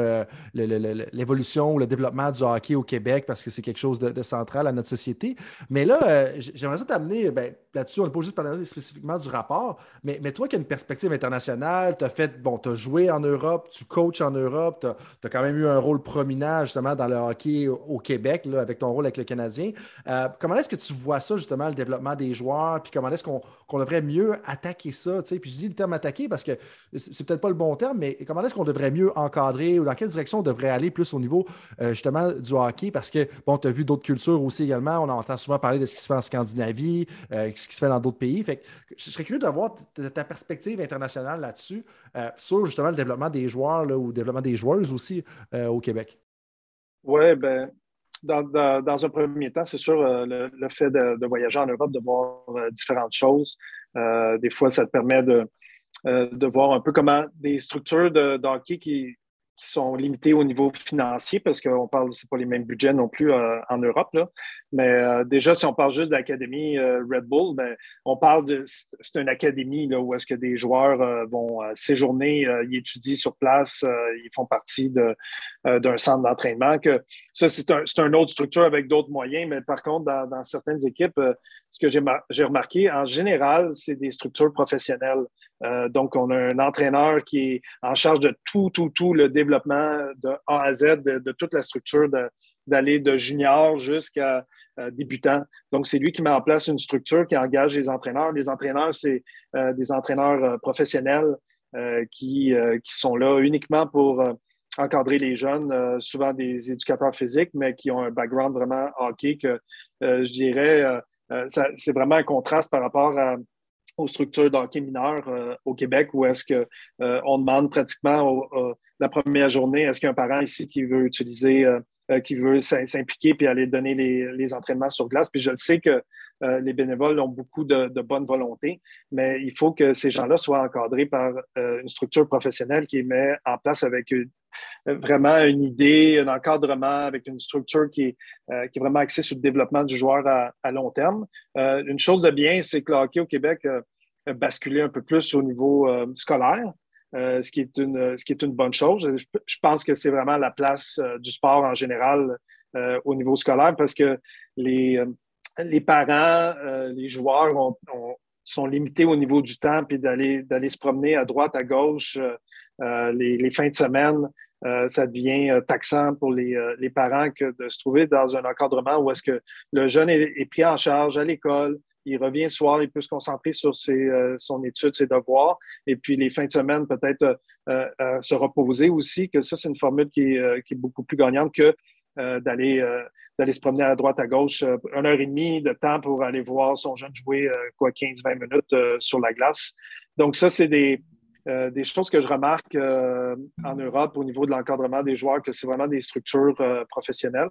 l'évolution ou le développement du hockey au Québec parce que c'est quelque chose de, central à notre société. Mais là, j'aimerais t'amener ben, là-dessus. On n'est pas de parler spécifiquement du rapport, mais, mais toi qui as une perspective internationale, tu as fait, bon, tu as joué en Europe, tu coaches en Europe, tu as, quand même eu un rôle prominent justement dans le au Québec, avec ton rôle avec le Canadien. Euh, comment est-ce que tu vois ça, justement, le développement des joueurs, puis comment est-ce qu'on devrait mieux attaquer ça? Puis je dis le terme attaquer parce que c'est peut-être pas le bon terme, mais comment est-ce qu'on devrait mieux encadrer ou dans quelle direction on devrait aller plus au niveau, euh, justement, du hockey? Parce que, bon, tu as vu d'autres cultures aussi également. On entend souvent parler de ce qui se fait en Scandinavie, euh, ce qui se fait dans d'autres pays. Fait je serais curieux d'avoir ta perspective internationale là-dessus, sur justement le développement des joueurs ou le développement des joueuses aussi au Québec. Oui, ben, dans, dans, un premier temps, c'est sûr, euh, le, fait de, voyager en Europe, de voir euh, différentes choses, euh, des fois, ça te permet de, de voir un peu comment des structures de, de hockey qui, sont limités au niveau financier parce qu'on parle, c'est pas les mêmes budgets non plus euh, en Europe. Là. Mais euh, déjà, si on parle juste de l'académie euh, Red Bull, ben, on parle de c'est une académie là, où est-ce que des joueurs vont séjourner, ils étudient sur place, ils font partie de, d'un centre d'entraînement. Ça, c'est un, une autre structure avec d'autres moyens, mais par contre, dans, dans certaines équipes, ce que j'ai remarqué, en général, c'est des structures professionnelles. Donc, on a un entraîneur qui est en charge de tout, tout, tout le développement de A à Z de, toute la structure d'aller de, junior jusqu'à débutants. Donc, c'est lui qui met en place une structure qui engage les entraîneurs. Les entraîneurs, c'est des entraîneurs professionnels qui, qui sont là uniquement pour encadrer les jeunes, souvent des éducateurs physiques, mais qui ont un background vraiment hockey que je dirais, c'est vraiment un contraste par rapport aux structures d'hockey mineur au Québec où est-ce qu'on demande pratiquement la première journée, est-ce qu'il y a un parent ici qui veut utiliser euh, qui veut s'impliquer puis aller donner les, entraînements sur glace? Puis je le sais que euh, les bénévoles ont beaucoup de, bonne volonté, mais il faut que ces gens-là soient encadrés par euh, une structure professionnelle qui met en place avec vraiment une idée, un encadrement, avec une structure qui est, est vraiment axée sur le développement du joueur à, long terme. une chose de bien, c'est que le hockey au Québec a basculé un peu plus au niveau scolaire. Euh, ce, qui est une, bonne chose. Je pense que c'est vraiment la place euh, du sport en général euh, au niveau scolaire parce que les, parents, les joueurs sont limités au niveau du temps puis d'aller se promener à droite, à gauche les, les, fins de semaine. ça devient taxant pour les, parents que de se trouver dans un encadrement où est-ce que le jeune est pris en charge à l'école, il revient le soir, il peut se concentrer sur ses, euh, son étude, ses devoirs, et puis les fins de semaine, peut-être euh, euh, se reposer aussi, que ça, c'est une formule qui est, qui est, beaucoup plus gagnante que d'aller d'aller se promener à droite, à gauche, une heure et demie de temps pour aller voir son jeune jouer, quoi, 15-20 minutes sur la glace. Donc, ça, c'est des, des choses que je remarque en Europe au niveau de l'encadrement des joueurs, que c'est vraiment des structures professionnelles.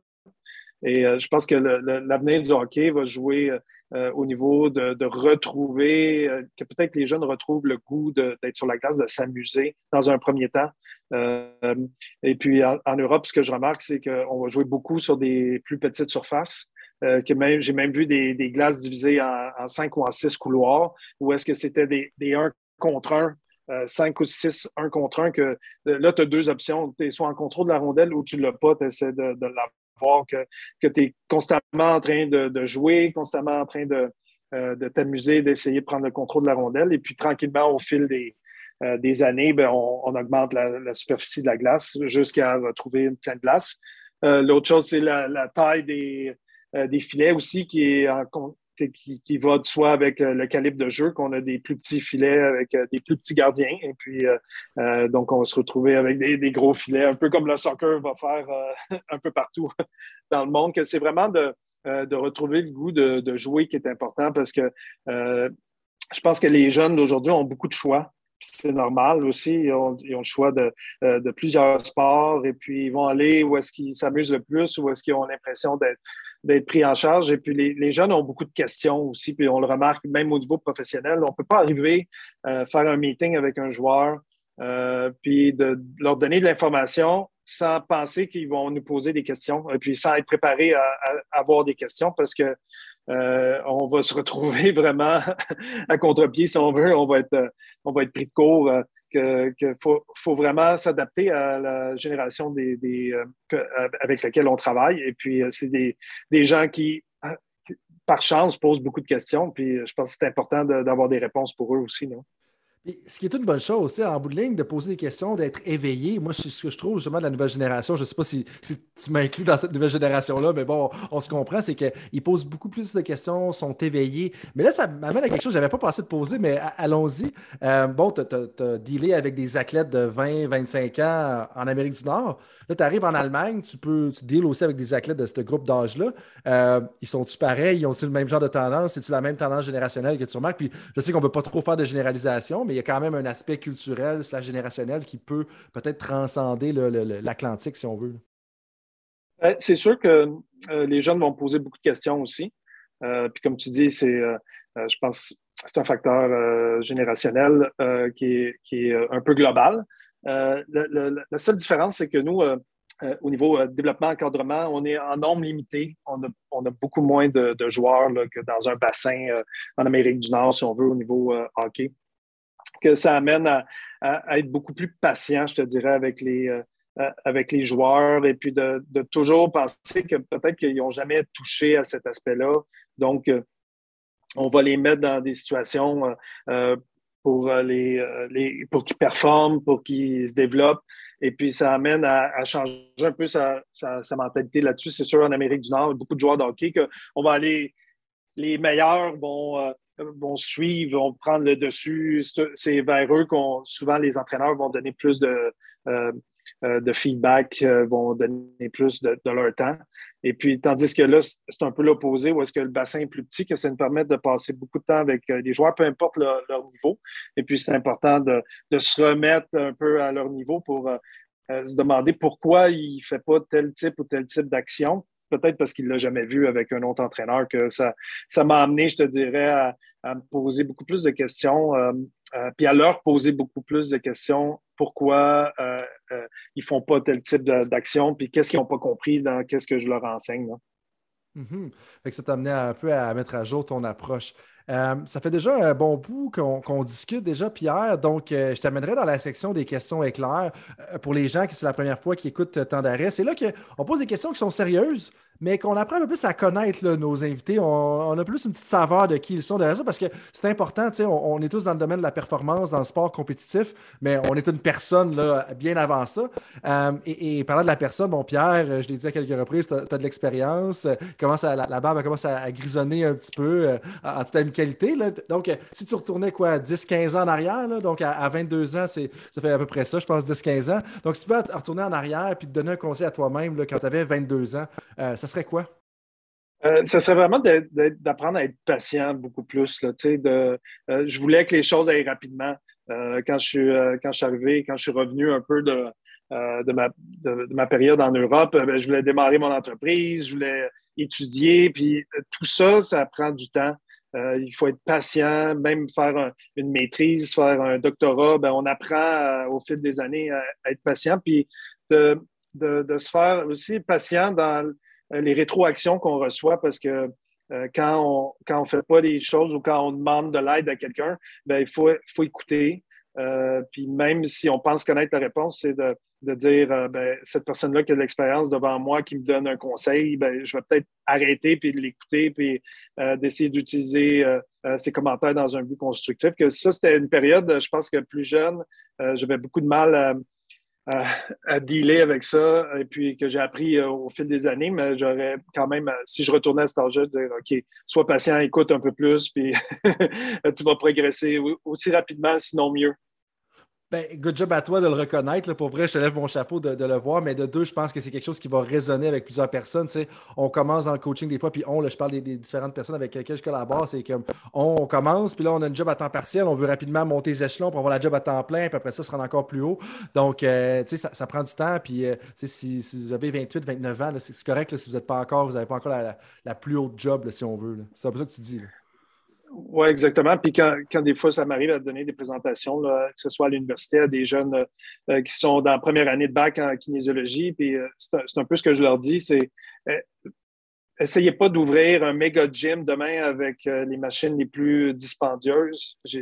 Et je pense que l'avenir du hockey va jouer euh, au niveau de, retrouver, euh, que peut-être les jeunes retrouvent le goût d'être sur la glace, de s'amuser dans un premier temps. Euh, et puis en, Europe, ce que je remarque, c'est qu'on va jouer beaucoup sur des plus petites surfaces. j'ai même vu des, glaces divisées en, cinq ou en six couloirs, où est-ce que c'était des, des 1 contre 1 5 ou 6, 1 contre 1, que là, tu as deux options. Tu es soit en contrôle de la rondelle ou tu ne l'as pas, tu essaies de, de voir que, que tu es constamment en train de, jouer, constamment en train de, euh, de t'amuser, d'essayer de prendre le contrôle de la rondelle. Et puis tranquillement, au fil des, euh, des années, ben, on, augmente la, superficie de la glace jusqu'à retrouver une pleine glace. Euh, l'autre chose, c'est la, taille des, des filets aussi qui est en, qui, qui, va de soi avec euh, le calibre de jeu, qu'on a des plus petits filets avec euh, des plus petits gardiens. Et puis, euh, donc, on va se retrouver avec des, gros filets, un peu comme le soccer va faire un peu partout dans le monde, c'est vraiment de, retrouver le goût de, jouer qui est important parce que je pense que les jeunes d'aujourd'hui ont beaucoup de choix. C'est normal aussi. Ils ont, ils ont, le choix de, de, plusieurs sports et puis ils vont aller où est-ce qu'ils s'amusent le plus, où est-ce qu'ils ont l'impression d'être d'être pris en charge. Et puis, les, jeunes ont beaucoup de questions aussi, puis on le remarque même au niveau professionnel. On ne peut pas arriver à euh, faire un meeting avec un joueur, euh, puis de, leur donner de l'information sans penser qu'ils vont nous poser des questions, et puis sans être préparé à, avoir des questions, parce que euh, on va se retrouver vraiment à contre-pied si on veut. On va être, on va être pris de court qu'il faut, vraiment s'adapter à la génération des, euh, avec laquelle on travaille. Et puis, euh, c'est des, gens qui, par chance, posent beaucoup de questions. Puis, je pense que c'est important d'avoir des réponses pour eux aussi. Non? Ce qui est une bonne chose, en bout de ligne, de poser des questions, d'être éveillé. Moi, c'est ce que je trouve justement de la nouvelle génération. Je ne sais pas si, tu m'inclus dans cette nouvelle génération-là, mais bon, on, se comprend, c'est qu'ils posent beaucoup plus de questions, sont éveillés. Mais là, ça m'amène à quelque chose que je n'avais pas pensé de poser, mais allons-y. Euh, bon, tu as, dealé avec des athlètes de 20, 25 ans en Amérique du Nord. Là, tu arrives en Allemagne, tu peux tu deals aussi avec des athlètes de ce groupe d'âge-là. Euh, ils sont-tu pareils? Ils ont-ils le même genre de tendance? C'est-tu la même tendance générationnelle que tu remarques? Puis je sais qu'on ne veut pas trop faire de généralisation, mais il y a quand même un aspect culturel, slash générationnel qui peut peut-être transcender l'Atlantique, si on veut. Euh, c'est sûr que euh, les jeunes vont poser beaucoup de questions aussi. puis comme tu dis, c'est, je pense, c'est un facteur générationnel qui est, un peu global. Euh, la seule différence, c'est que nous, euh, euh, au niveau développement, encadrement, on est en nombre limité. On a, beaucoup moins de, joueurs que dans un bassin en Amérique du Nord, si on veut, au niveau hockey. Que ça amène à, être beaucoup plus patient, je te dirais, avec les, avec les joueurs et puis de, toujours penser que peut-être qu'ils n'ont jamais touché à cet aspect-là. Donc, on va les mettre dans des situations pour, euh, les, euh, les, pour qu'ils performent, pour qu'ils se développent. Et puis, ça amène à, changer un peu sa, mentalité là-dessus. C'est sûr, en Amérique du Nord, beaucoup de joueurs de hockey, qu'on va aller, les meilleurs vont, euh, vont suivre, vont prendre le dessus. C'est vers eux qu'on, souvent, les entraîneurs vont donner plus de, euh, euh, de feedback, vont donner plus de, leur temps. Et puis, tandis que là, c'est un peu l'opposé, où est-ce que le bassin est plus petit, que ça nous permet de passer beaucoup de temps avec les joueurs, peu importe leur, niveau. Et puis, c'est important de, se remettre un peu à leur niveau pour se demander pourquoi il ne fait pas tel type ou tel type d'action peut-être parce qu'il ne l'a jamais vu avec un autre entraîneur, que ça, ça m'a amené, je te dirais, à, me poser beaucoup plus de questions, euh, euh, puis à leur poser beaucoup plus de questions. Pourquoi euh, ils ne font pas tel type d'action, puis qu'est-ce qu'ils n'ont pas compris dans qu'est-ce que je leur enseigne. Mm-hmm. ça t'a amené un peu à mettre à jour ton approche. Ça fait déjà un bon bout qu'on discute déjà, Pierre. Donc, je t'amènerai dans la section des questions éclairs. pour les gens qui c'est la première fois qui écoutent d'arrêt, c'est là qu'on pose des questions qui sont sérieuses, mais qu'on apprend un peu plus à connaître nos invités. On, a plus une petite saveur de qui ils sont derrière ça parce que c'est important. On, on est tous dans le domaine de la performance, dans le sport compétitif, mais on est une personne là, bien avant ça. Euh, et, parlant de la personne, bon, Pierre, je l'ai dit à quelques reprises, tu as, de l'expérience. Commence la, barbe commence à, grisonner un petit peu euh, en toute amicalité. Là. Donc, si tu retournais quoi, 10-15 ans en arrière, là, donc à, 22 ans, ça fait à peu près ça, je pense, 10-15 ans. Donc, si tu peux retourner en arrière et te donner un conseil à toi-même quand tu avais 22 ans, euh, ça serait quoi? Euh, ça serait vraiment d'apprendre à être patient beaucoup plus. Là, de, euh, je voulais que les choses aillent rapidement. Euh, quand, je suis, quand je suis arrivé, quand je suis revenu un peu de, de, ma, de, ma, période en Europe, ben, je voulais démarrer mon entreprise, je voulais étudier, puis tout ça, ça prend du temps. il faut être patient, même faire une maîtrise, faire un doctorat. Ben, on apprend au fil des années à, être patient, puis de, de, se faire aussi patient dans euh, les rétroactions qu'on reçoit parce que euh, quand on quand on fait pas les choses ou quand on demande de l'aide à quelqu'un, ben, il faut, faut écouter. Euh, puis même si on pense connaître la réponse, c'est de, de, dire ben, cette personne-là qui a de l'expérience devant moi, qui me donne un conseil, ben, je vais peut-être arrêter puis l'écouter puis d'essayer d'utiliser ses commentaires dans un but constructif. Que ça, c'était une période, je pense que plus jeune, j'avais beaucoup de mal à à, dealer avec ça et puis que j'ai appris euh, au fil des années, mais j'aurais quand même, euh, si je retournais à cet âge-là, dire OK, sois patient, écoute un peu plus, puis tu vas progresser aussi rapidement, sinon mieux. Ben, good job à toi de le reconnaître. Pour vrai, je te lève mon chapeau de, le voir. Mais de deux, je pense que c'est quelque chose qui va résonner avec plusieurs personnes. on commence dans le coaching des fois, puis on, je parle des, différentes personnes avec lesquelles je collabore, c'est comme on, commence, puis là, on a une job à temps partiel, on veut rapidement monter les échelons pour avoir la job à temps plein, puis après ça, se rendre encore plus haut. Donc, euh, ça, ça, prend du temps. Puis, euh, si, vous avez 28, 29 ans, c'est correct si vous n'êtes pas encore, vous n'avez pas encore la, plus haute job, si on veut. C'est un peu ça que tu dis. Oui, exactement. Puis quand, des fois, ça m'arrive à donner des présentations, que ce soit à l'université, à des jeunes euh, qui sont dans la première année de bac en kinésiologie, puis euh, c'est un, peu ce que je leur dis, c'est euh, essayez pas d'ouvrir un méga gym demain avec les machines les plus dispendieuses. Je,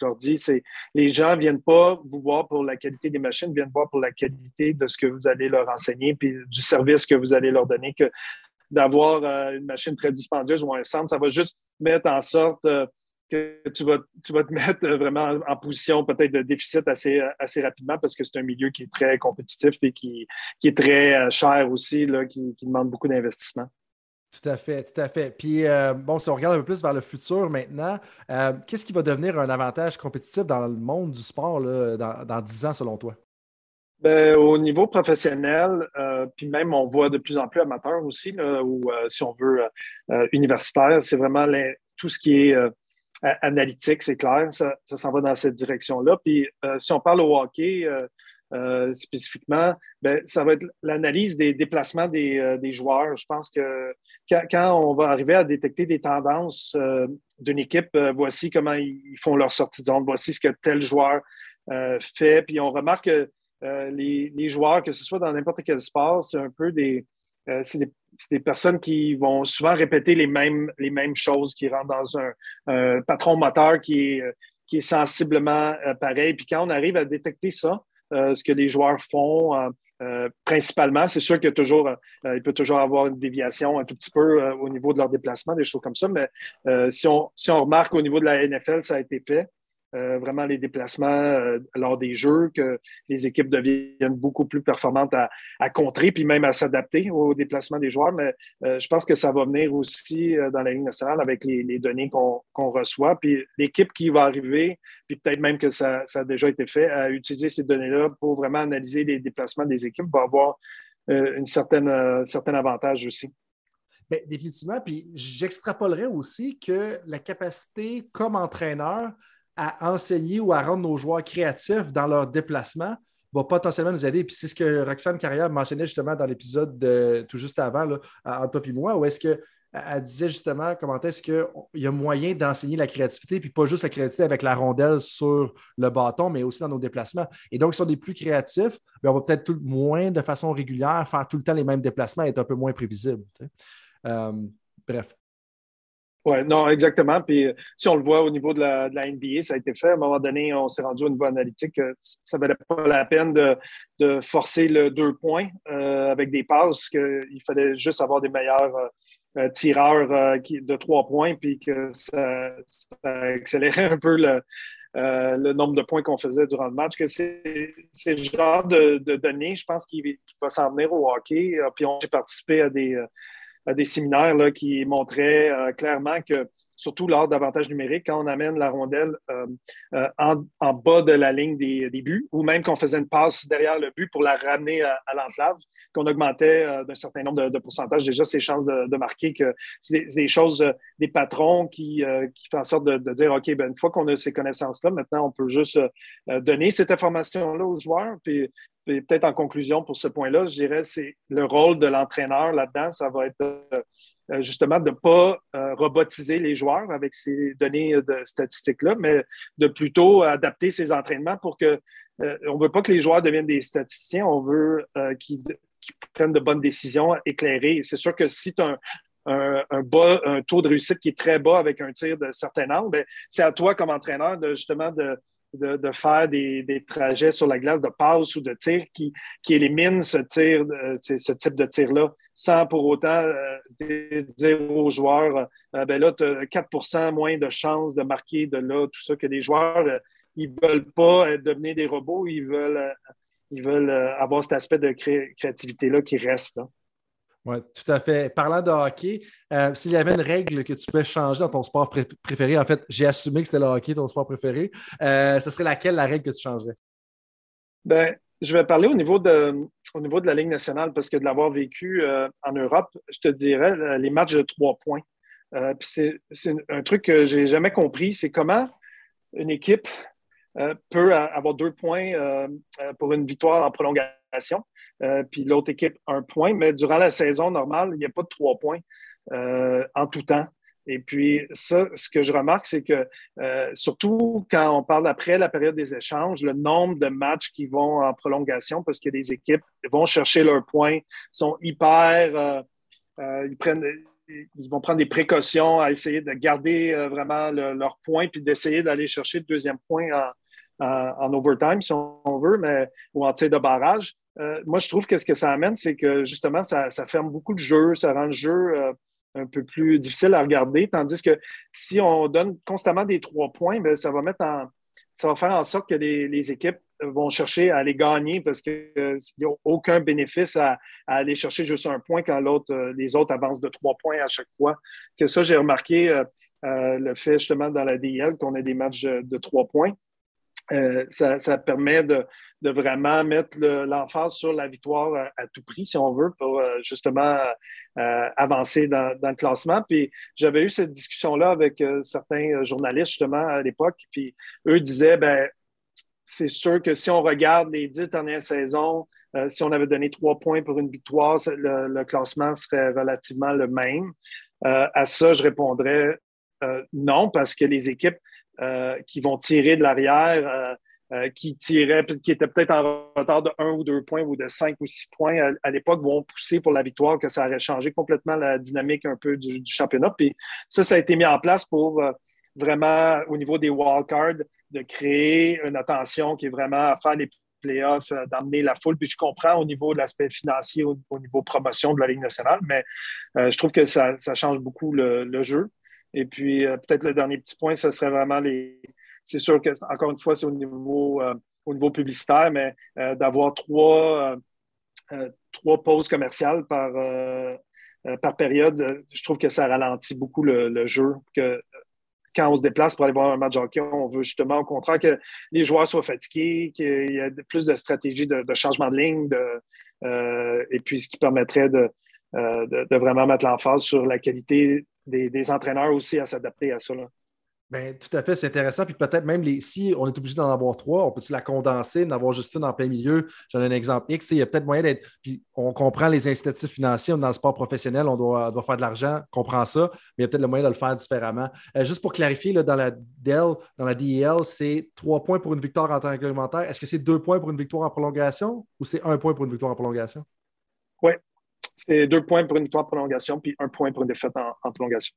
leur dis, c'est les gens viennent pas vous voir pour la qualité des machines, viennent voir pour la qualité de ce que vous allez leur enseigner, puis du service que vous allez leur donner, d'avoir euh, une machine très dispendieuse ou un centre. Ça va juste mettre en sorte euh, que tu vas, tu vas te mettre vraiment en position peut-être de déficit assez, assez rapidement parce que c'est un milieu qui est très compétitif et qui, qui est très euh, cher aussi, là, qui, demande beaucoup d'investissement. Tout à fait, tout à fait. Puis, bon, si on regarde un peu plus vers le futur maintenant, qu'est-ce qui va devenir un avantage compétitif dans le monde du sport là, dans, dans 10 ans selon toi? Ben, au niveau professionnel, euh, puis même on voit de plus en plus amateur aussi, ou euh, si on veut euh, universitaire, c'est vraiment tout ce qui est analytique, c'est clair, ça, s'en va dans cette direction-là. Puis si on parle au hockey spécifiquement, ben, ça va être l'analyse des déplacements des, des, joueurs. Je pense que quand, quand, on va arriver à détecter des tendances d'une équipe, voici comment ils font leur sortie de zone, voici ce que tel joueur fait, puis on remarque que euh, les, joueurs, que ce soit dans n'importe quel sport, c'est un peu des, euh, des, personnes qui vont souvent répéter les mêmes, les mêmes choses, qui rentrent dans un, patron moteur qui est, qui est sensiblement euh, pareil. Puis quand on arrive à détecter ça, ce que les joueurs font, principalement, c'est sûr qu'il toujours, il peut toujours avoir une déviation un tout petit peu au niveau de leur déplacement, des choses comme ça, mais si, on, si on remarque au niveau de la NFL, ça a été fait. Vraiment les déplacements lors des jeux, que les équipes deviennent beaucoup plus performantes à, contrer, puis même à s'adapter aux déplacements des joueurs. Mais je pense que ça va venir aussi dans la Ligue nationale avec les, données qu'on reçoit. Puis l'équipe qui va arriver, puis peut-être même que ça, ça, a déjà été fait, à utiliser ces données-là pour vraiment analyser les déplacements des équipes, va avoir un certain avantage aussi. Bien, définitivement. Puis j'extrapolerais aussi que la capacité comme entraîneur à enseigner ou à rendre nos joueurs créatifs dans leur déplacement va potentiellement nous aider. Puis c'est ce que Roxane Carrière mentionnait justement dans l'épisode tout juste avant, là, toi et moi, où est-ce que elle disait justement comment est-ce qu'il y a moyen d'enseigner la créativité, puis pas juste la créativité avec la rondelle sur le bâton, mais aussi dans nos déplacements. Et donc, si on est plus créatif, ben, on va peut-être tout moins de façon régulière faire tout le temps les mêmes déplacements et être un peu moins prévisible. Euh, bref. Oui, non, exactement. Puis si on le voit au niveau de la, NBA, ça a été fait. À un moment donné, on s'est rendu au niveau analytique. Ça ne valait pas la peine de, forcer le deux points euh, avec des passes, qu'il fallait juste avoir des meilleurs euh, tireurs de trois points, puis que ça, accélérait un peu le, nombre de points qu'on faisait durant le match. Que c'est, le genre de, données, je pense, qui, va s'en venir au hockey. Puis on, j'ai participé à des des séminaires qui montraient euh, clairement que, surtout lors d'avantages numériques, quand on amène la rondelle euh, euh, en, bas de la ligne des, buts, ou même qu'on faisait une passe derrière le but pour la ramener à, l'enclave, qu'on augmentait d'un certain nombre de, pourcentages déjà ses chances de, marquer, que c'est des choses, des patrons qui, font en sorte de, dire, OK, ben, une fois qu'on a ces connaissances-là, maintenant, on peut juste donner cette information-là aux joueurs, peut-être en conclusion pour ce point-là, je dirais c'est le rôle de l'entraîneur là-dedans, ça va être euh, justement de ne pas euh, robotiser les joueurs avec ces données de statistiques-là, mais de plutôt adapter ses entraînements pour que euh, on ne veut pas que les joueurs deviennent des statisticiens, on veut qu'ils prennent de bonnes décisions éclairées. C'est sûr que si tu as un, un, taux de réussite qui est très bas avec un tir de certain angle, ben, c'est à toi comme entraîneur de justement de, faire des, trajets sur la glace de passe ou de tir qui, qui éliminent ce, tir, ce type de tir-là, sans pour autant euh, dire aux joueurs euh, ben là, tu as 4% moins de chances de marquer de là, tout ça, que les joueurs, euh, ils ne veulent pas devenir des robots, ils veulent, ils veulent avoir cet aspect de créativité-là qui reste. Là. Oui, tout à fait. Parlant de hockey, euh, s'il y avait une règle que tu pouvais changer dans ton sport préféré, en fait, j'ai assumé que c'était le hockey, ton sport préféré, euh, ce serait laquelle la règle que tu changerais? Ben, je vais parler au niveau, de, au niveau de la Ligue nationale parce que de l'avoir vécu euh, en Europe, je te dirais les matchs de trois points. c'est un truc que j'ai jamais compris, c'est comment une équipe peut avoir deux points pour une victoire en prolongation euh, puis l'autre équipe un point. Mais durant la saison normale, il n'y a pas de trois points euh, en tout temps. Et puis, ça, ce que je remarque, c'est que euh, surtout quand on parle après la période des échanges, le nombre de matchs qui vont en prolongation, parce que les équipes vont chercher leurs points, sont hyper. ils prennent ils vont prendre des précautions à essayer de garder vraiment leurs points puis d'essayer d'aller chercher le deuxième point en, overtime, si on veut, mais, ou en tir de barrage. Euh, moi, je trouve que ce que ça amène, c'est que justement, ça, ferme beaucoup de jeux, ça rend le jeu euh, un peu plus difficile à regarder. Tandis que si on donne constamment des trois points, bien, ça va mettre en, ça va faire en sorte que les, équipes vont chercher à les gagner parce qu'il n'y a aucun bénéfice à, aller chercher juste un point quand l'autre, euh, les autres avancent de trois points à chaque fois. Que ça, j'ai remarqué le fait justement dans la DL qu'on a des matchs de trois points. Euh, ça, permet de, vraiment mettre l'emphase sur la victoire à, tout prix, si on veut, pour euh, justement euh, avancer dans, le classement. Puis j'avais eu cette discussion-là avec certains journalistes justement à l'époque, puis eux disaient, ben c'est sûr que si on regarde les dix dernières saisons, si on avait donné trois points pour une victoire, le, classement serait relativement le même. à ça, je répondrais non, parce que les équipes qui vont tirer de l'arrière, euh, euh, qui tiraient, qui étaient peut-être en retard de un ou deux points ou de cinq ou six points à, l'époque, vont pousser pour la victoire, que ça aurait changé complètement la dynamique un peu du, championnat. Puis ça, ça a été mis en place pour vraiment, au niveau des wildcards, de créer une attention qui est vraiment à faire les playoffs, d'emmener la foule. Puis je comprends au niveau de l'aspect financier, au, niveau promotion de la Ligue nationale, mais je trouve que ça, change beaucoup le jeu. Et puis, euh, peut-être le dernier petit point, ce serait vraiment les, c'est sûr que, encore une fois, c'est au niveau, au niveau publicitaire, mais d'avoir trois, trois pauses commerciales par, par période, je trouve que ça ralentit beaucoup le, jeu. Que, quand on se déplace pour aller voir un match hockey, on veut justement au contraire que les joueurs soient fatigués, qu'il y ait plus de stratégies de, changement de ligne, et puis ce qui permettrait de, de, vraiment mettre l'emphase sur la qualité des, entraîneurs aussi à s'adapter à ça. Bien, tout à fait, c'est intéressant. Puis peut-être même les, si on est obligé d'en avoir trois, on peut-tu la condenser, d'en avoir juste une en plein milieu? J'en ai un exemple X. Il y a peut-être moyen d'être. Puis on comprend les incitatifs financiers, dans le sport professionnel, on doit, doit faire de l'argent, on comprend ça, mais il y a peut-être le moyen de le faire différemment. Euh, juste pour clarifier, là, dans la DEL, dans la DEL, c'est trois points pour une victoire en temps réglementaire. Est-ce que c'est deux points pour une victoire en prolongation ou c'est un point pour une victoire en prolongation? Oui, c'est deux points pour une victoire en prolongation, puis un point pour une défaite en, prolongation.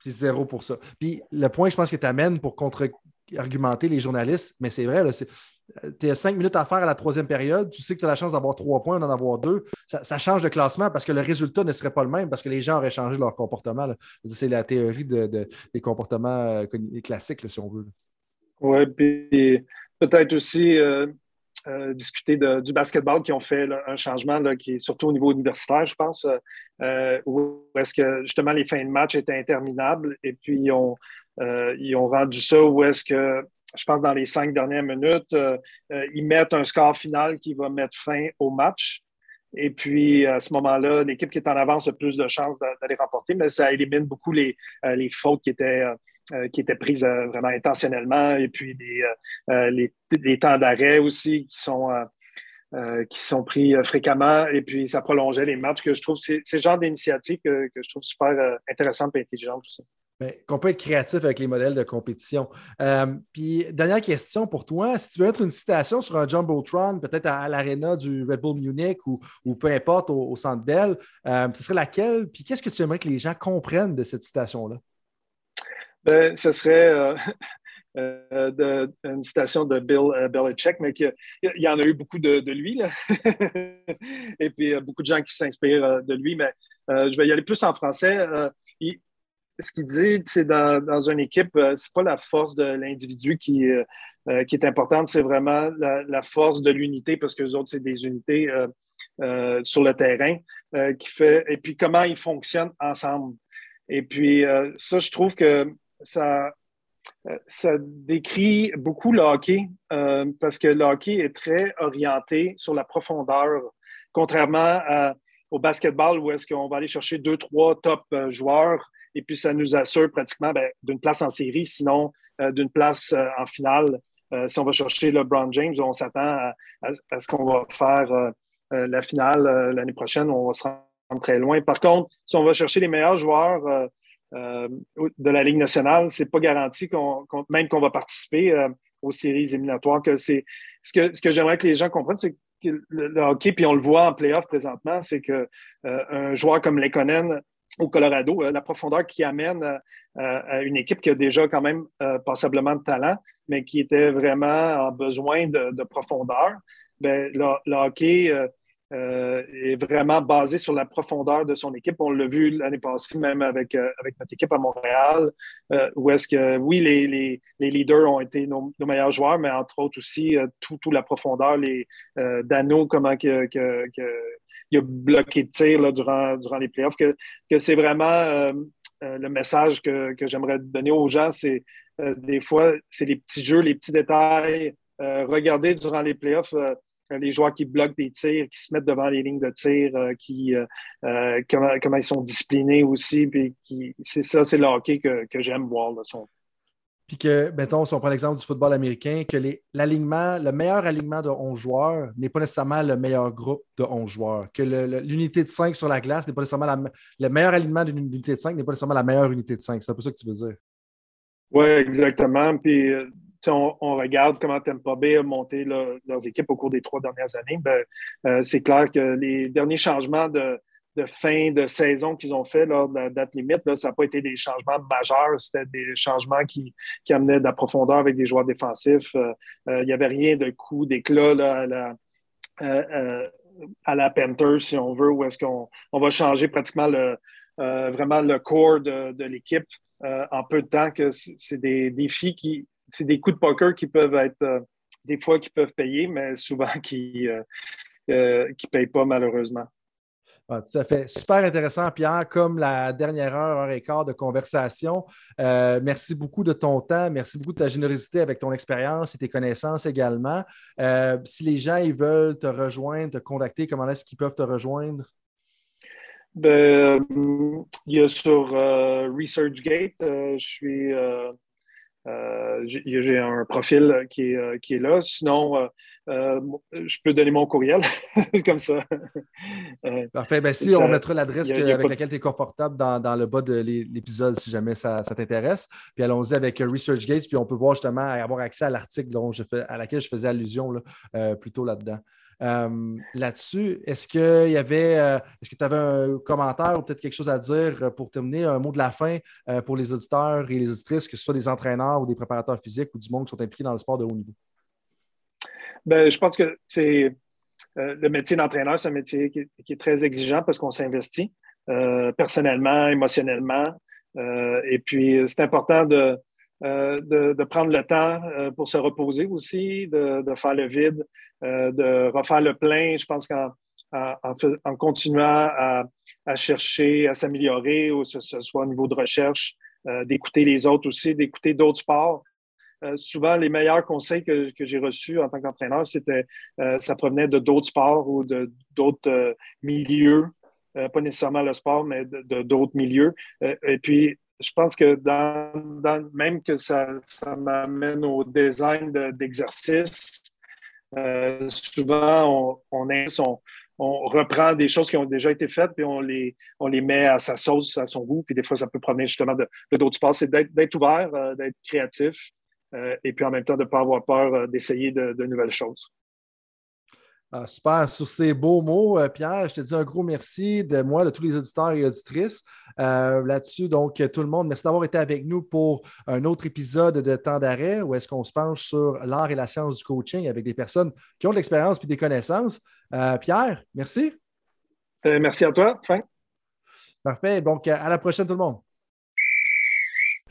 C'est zéro pour ça. Puis le point, je pense que tu amènes pour contre-argumenter les journalistes, mais c'est vrai, tu as cinq minutes à faire à la troisième période, tu sais que tu as la chance d'avoir trois points, d'en avoir deux. Ça, change de classement parce que le résultat ne serait pas le même parce que les gens auraient changé leur comportement. C'est la théorie des comportements euh, classiques, si on veut. Oui, puis peut-être aussi, euh, euh, discuter du basketball qui ont fait un changement qui est surtout au niveau universitaire, je pense, euh, où est-ce que justement les fins de match étaient interminables et puis ils ont, euh, rendu ça où est-ce que, je pense, dans les cinq dernières minutes, ils mettent un score final qui va mettre fin au match. Et puis, à ce moment-là, l'équipe qui est en avance a plus de chances d'aller remporter, mais ça élimine beaucoup les fautes qui étaient euh, qui étaient prises euh, vraiment intentionnellement, et puis euh, les, les, temps d'arrêt aussi qui sont, qui sont pris fréquemment, et puis ça prolongeait les matchs que je trouve, c'est le genre d'initiative que, je trouve super intéressante et intelligente aussi. qu'on peut être créatif avec les modèles de compétition. puis, dernière question pour toi. Si tu veux être une citation sur un Jumbotron, peut-être à, l'Arena du Red Bull Munich ou, ou peu importe au, Centre Bell, ce serait laquelle? Puis, qu'est-ce que tu aimerais que les gens comprennent de cette citation-là? Ben, ce serait euh, euh, une citation de Bill euh, Belichick, mais il y en a eu beaucoup de, lui. Là. Et puis, beaucoup de gens qui s'inspirent de lui, mais je vais y aller plus en français. ce qu'il dit, c'est dans, dans, une équipe, c'est pas la force de l'individu qui, qui est importante, c'est vraiment la, force de l'unité, parce que les autres, c'est des unités sur le terrain qui fait, et puis comment ils fonctionnent ensemble. Et puis, ça, je trouve que ça, euh, ça décrit beaucoup le hockey euh, parce que le hockey est très orienté sur la profondeur, contrairement au basketball où est-ce qu'on va aller chercher deux, trois top euh, joueurs et puis ça nous assure pratiquement ben, d'une place en série, sinon d'une place en finale. si on va chercher LeBron James, on s'attend à, ce qu'on va faire la finale l'année prochaine, on va se rendre très loin. Par contre, si on va chercher les meilleurs joueurs euh, de la Ligue nationale, c'est pas garanti même qu'on va participer euh, aux séries éliminatoires. Ce que, j'aimerais que les gens comprennent, c'est que le, hockey, puis on le voit en playoff présentement, c'est que euh, un joueur comme Lekonen au Colorado, la profondeur qui amène à une équipe qui a déjà quand même passablement de talent, mais qui était vraiment en besoin de, profondeur. Ben, le, hockey euh, est vraiment basé sur la profondeur de son équipe. On l'a vu l'année passée, même avec, euh, avec notre équipe à Montréal, euh, où est-ce que, oui, les, les, les, leaders ont été nos, meilleurs joueurs, mais entre autres aussi, toute tout, la profondeur, les Dano, comment que, que, il a bloqué de tir là, durant, durant les playoffs, que, que c'est vraiment le message que, que j'aimerais donner aux gens, c'est des fois, c'est les petits jeux, les petits détails. regardez durant les playoffs, les joueurs qui bloquent des tirs, qui se mettent devant les lignes de tir, euh, qui, euh, comment, ils sont disciplinés aussi. Puis c'est ça, c'est le hockey que, j'aime voir. Puis que, mettons, si on prend l'exemple du football américain, que l'alignement, le meilleur alignement de 11 joueurs n'est pas nécessairement le meilleur groupe de 11 joueurs. Que l'unité de 5 sur la glace n'est pas nécessairement la, le meilleur alignement d'une unité de 5 n'est pas nécessairement la meilleure unité de 5. C'est un peu ça que tu veux dire. Oui, exactement. Puis on, regarde comment Tampa Bay a monté leurs équipes au cours des trois dernières années, ben, euh, c'est clair que les derniers changements de, fin de saison qu'ils ont fait lors de la date limite, ça n'a pas été des changements majeurs, c'était des changements qui, amenaient de la profondeur avec des joueurs défensifs. Euh, euh, il n'y avait rien de coup d'éclat à la, à la Panthers, si on veut, où est-ce qu'on on va changer pratiquement le, vraiment le corps de, l'équipe en peu de temps, que c'est des défis qui c'est des coups de poker qui peuvent être des fois qui peuvent payer, mais souvent qui ne payent pas malheureusement. Ah, tout à fait. Super intéressant, Pierre, comme la dernière heure, heure et quart de conversation. Euh, merci beaucoup de ton temps. Merci beaucoup de ta générosité avec ton expérience et tes connaissances également. Euh, si les gens ils veulent te rejoindre, te contacter, comment est-ce qu'ils peuvent te rejoindre? Ben, il y a sur euh, ResearchGate, je suis. J'ai un profil qui est, qui est là. Sinon, euh, je peux donner mon courriel, comme ça. Euh, Parfait. Ben, si on mettra l'adresse avec laquelle tu es confortable dans, le bas de l'épisode, si jamais ça, t'intéresse. Puis allons-y avec euh, ResearchGate, puis on peut voir justement avoir accès à l'article à laquelle je faisais allusion là, plus tôt là-dedans. Là-dessus, est-ce qu'il y avait, est-ce que tu avais un commentaire ou peut-être quelque chose à dire pour terminer, un mot de la fin pour les auditeurs et les auditrices, que ce soit des entraîneurs ou des préparateurs physiques ou du monde qui sont impliqués dans le sport de haut niveau? Ben, je pense que c'est euh, le métier d'entraîneur, c'est un métier qui, est très exigeant parce qu'on s'investit euh, personnellement, émotionnellement. Euh, et puis, c'est important de, de, prendre le temps pour se reposer aussi, de, faire le vide, de refaire le plein. Je pense qu'en en, continuant à, à chercher, à s'améliorer, ou ce, ce, soit au niveau de recherche, d'écouter les autres aussi, d'écouter d'autres sports. Euh, souvent, les meilleurs conseils que, j'ai reçus en tant qu'entraîneur, c'était euh, ça provenait de d'autres sports ou de d'autres euh, milieux, pas nécessairement le sport, mais de d'autres milieux. et puis, je pense que même que ça, m'amène au design d'exercice, souvent on, reprend des choses qui ont déjà été faites, puis on les, met à sa sauce, à son goût, puis des fois, ça peut provenir justement de d'autres sports. C'est d'être ouvert, d'être créatif, euh, et puis en même temps de ne pas avoir peur euh, d'essayer de, nouvelles choses. Ah, super. Sur ces beaux mots, euh, Pierre, je te dis un gros merci de moi, de tous les auditeurs et auditrices. Là-dessus, donc, tout le monde, merci d'avoir été avec nous pour un autre épisode de Temps d'arrêt où est-ce qu'on se penche sur l'art et la science du coaching avec des personnes qui ont de l'expérience et des connaissances. Pierre, merci. merci à toi, Frank. Parfait. Donc, à la prochaine, tout le monde.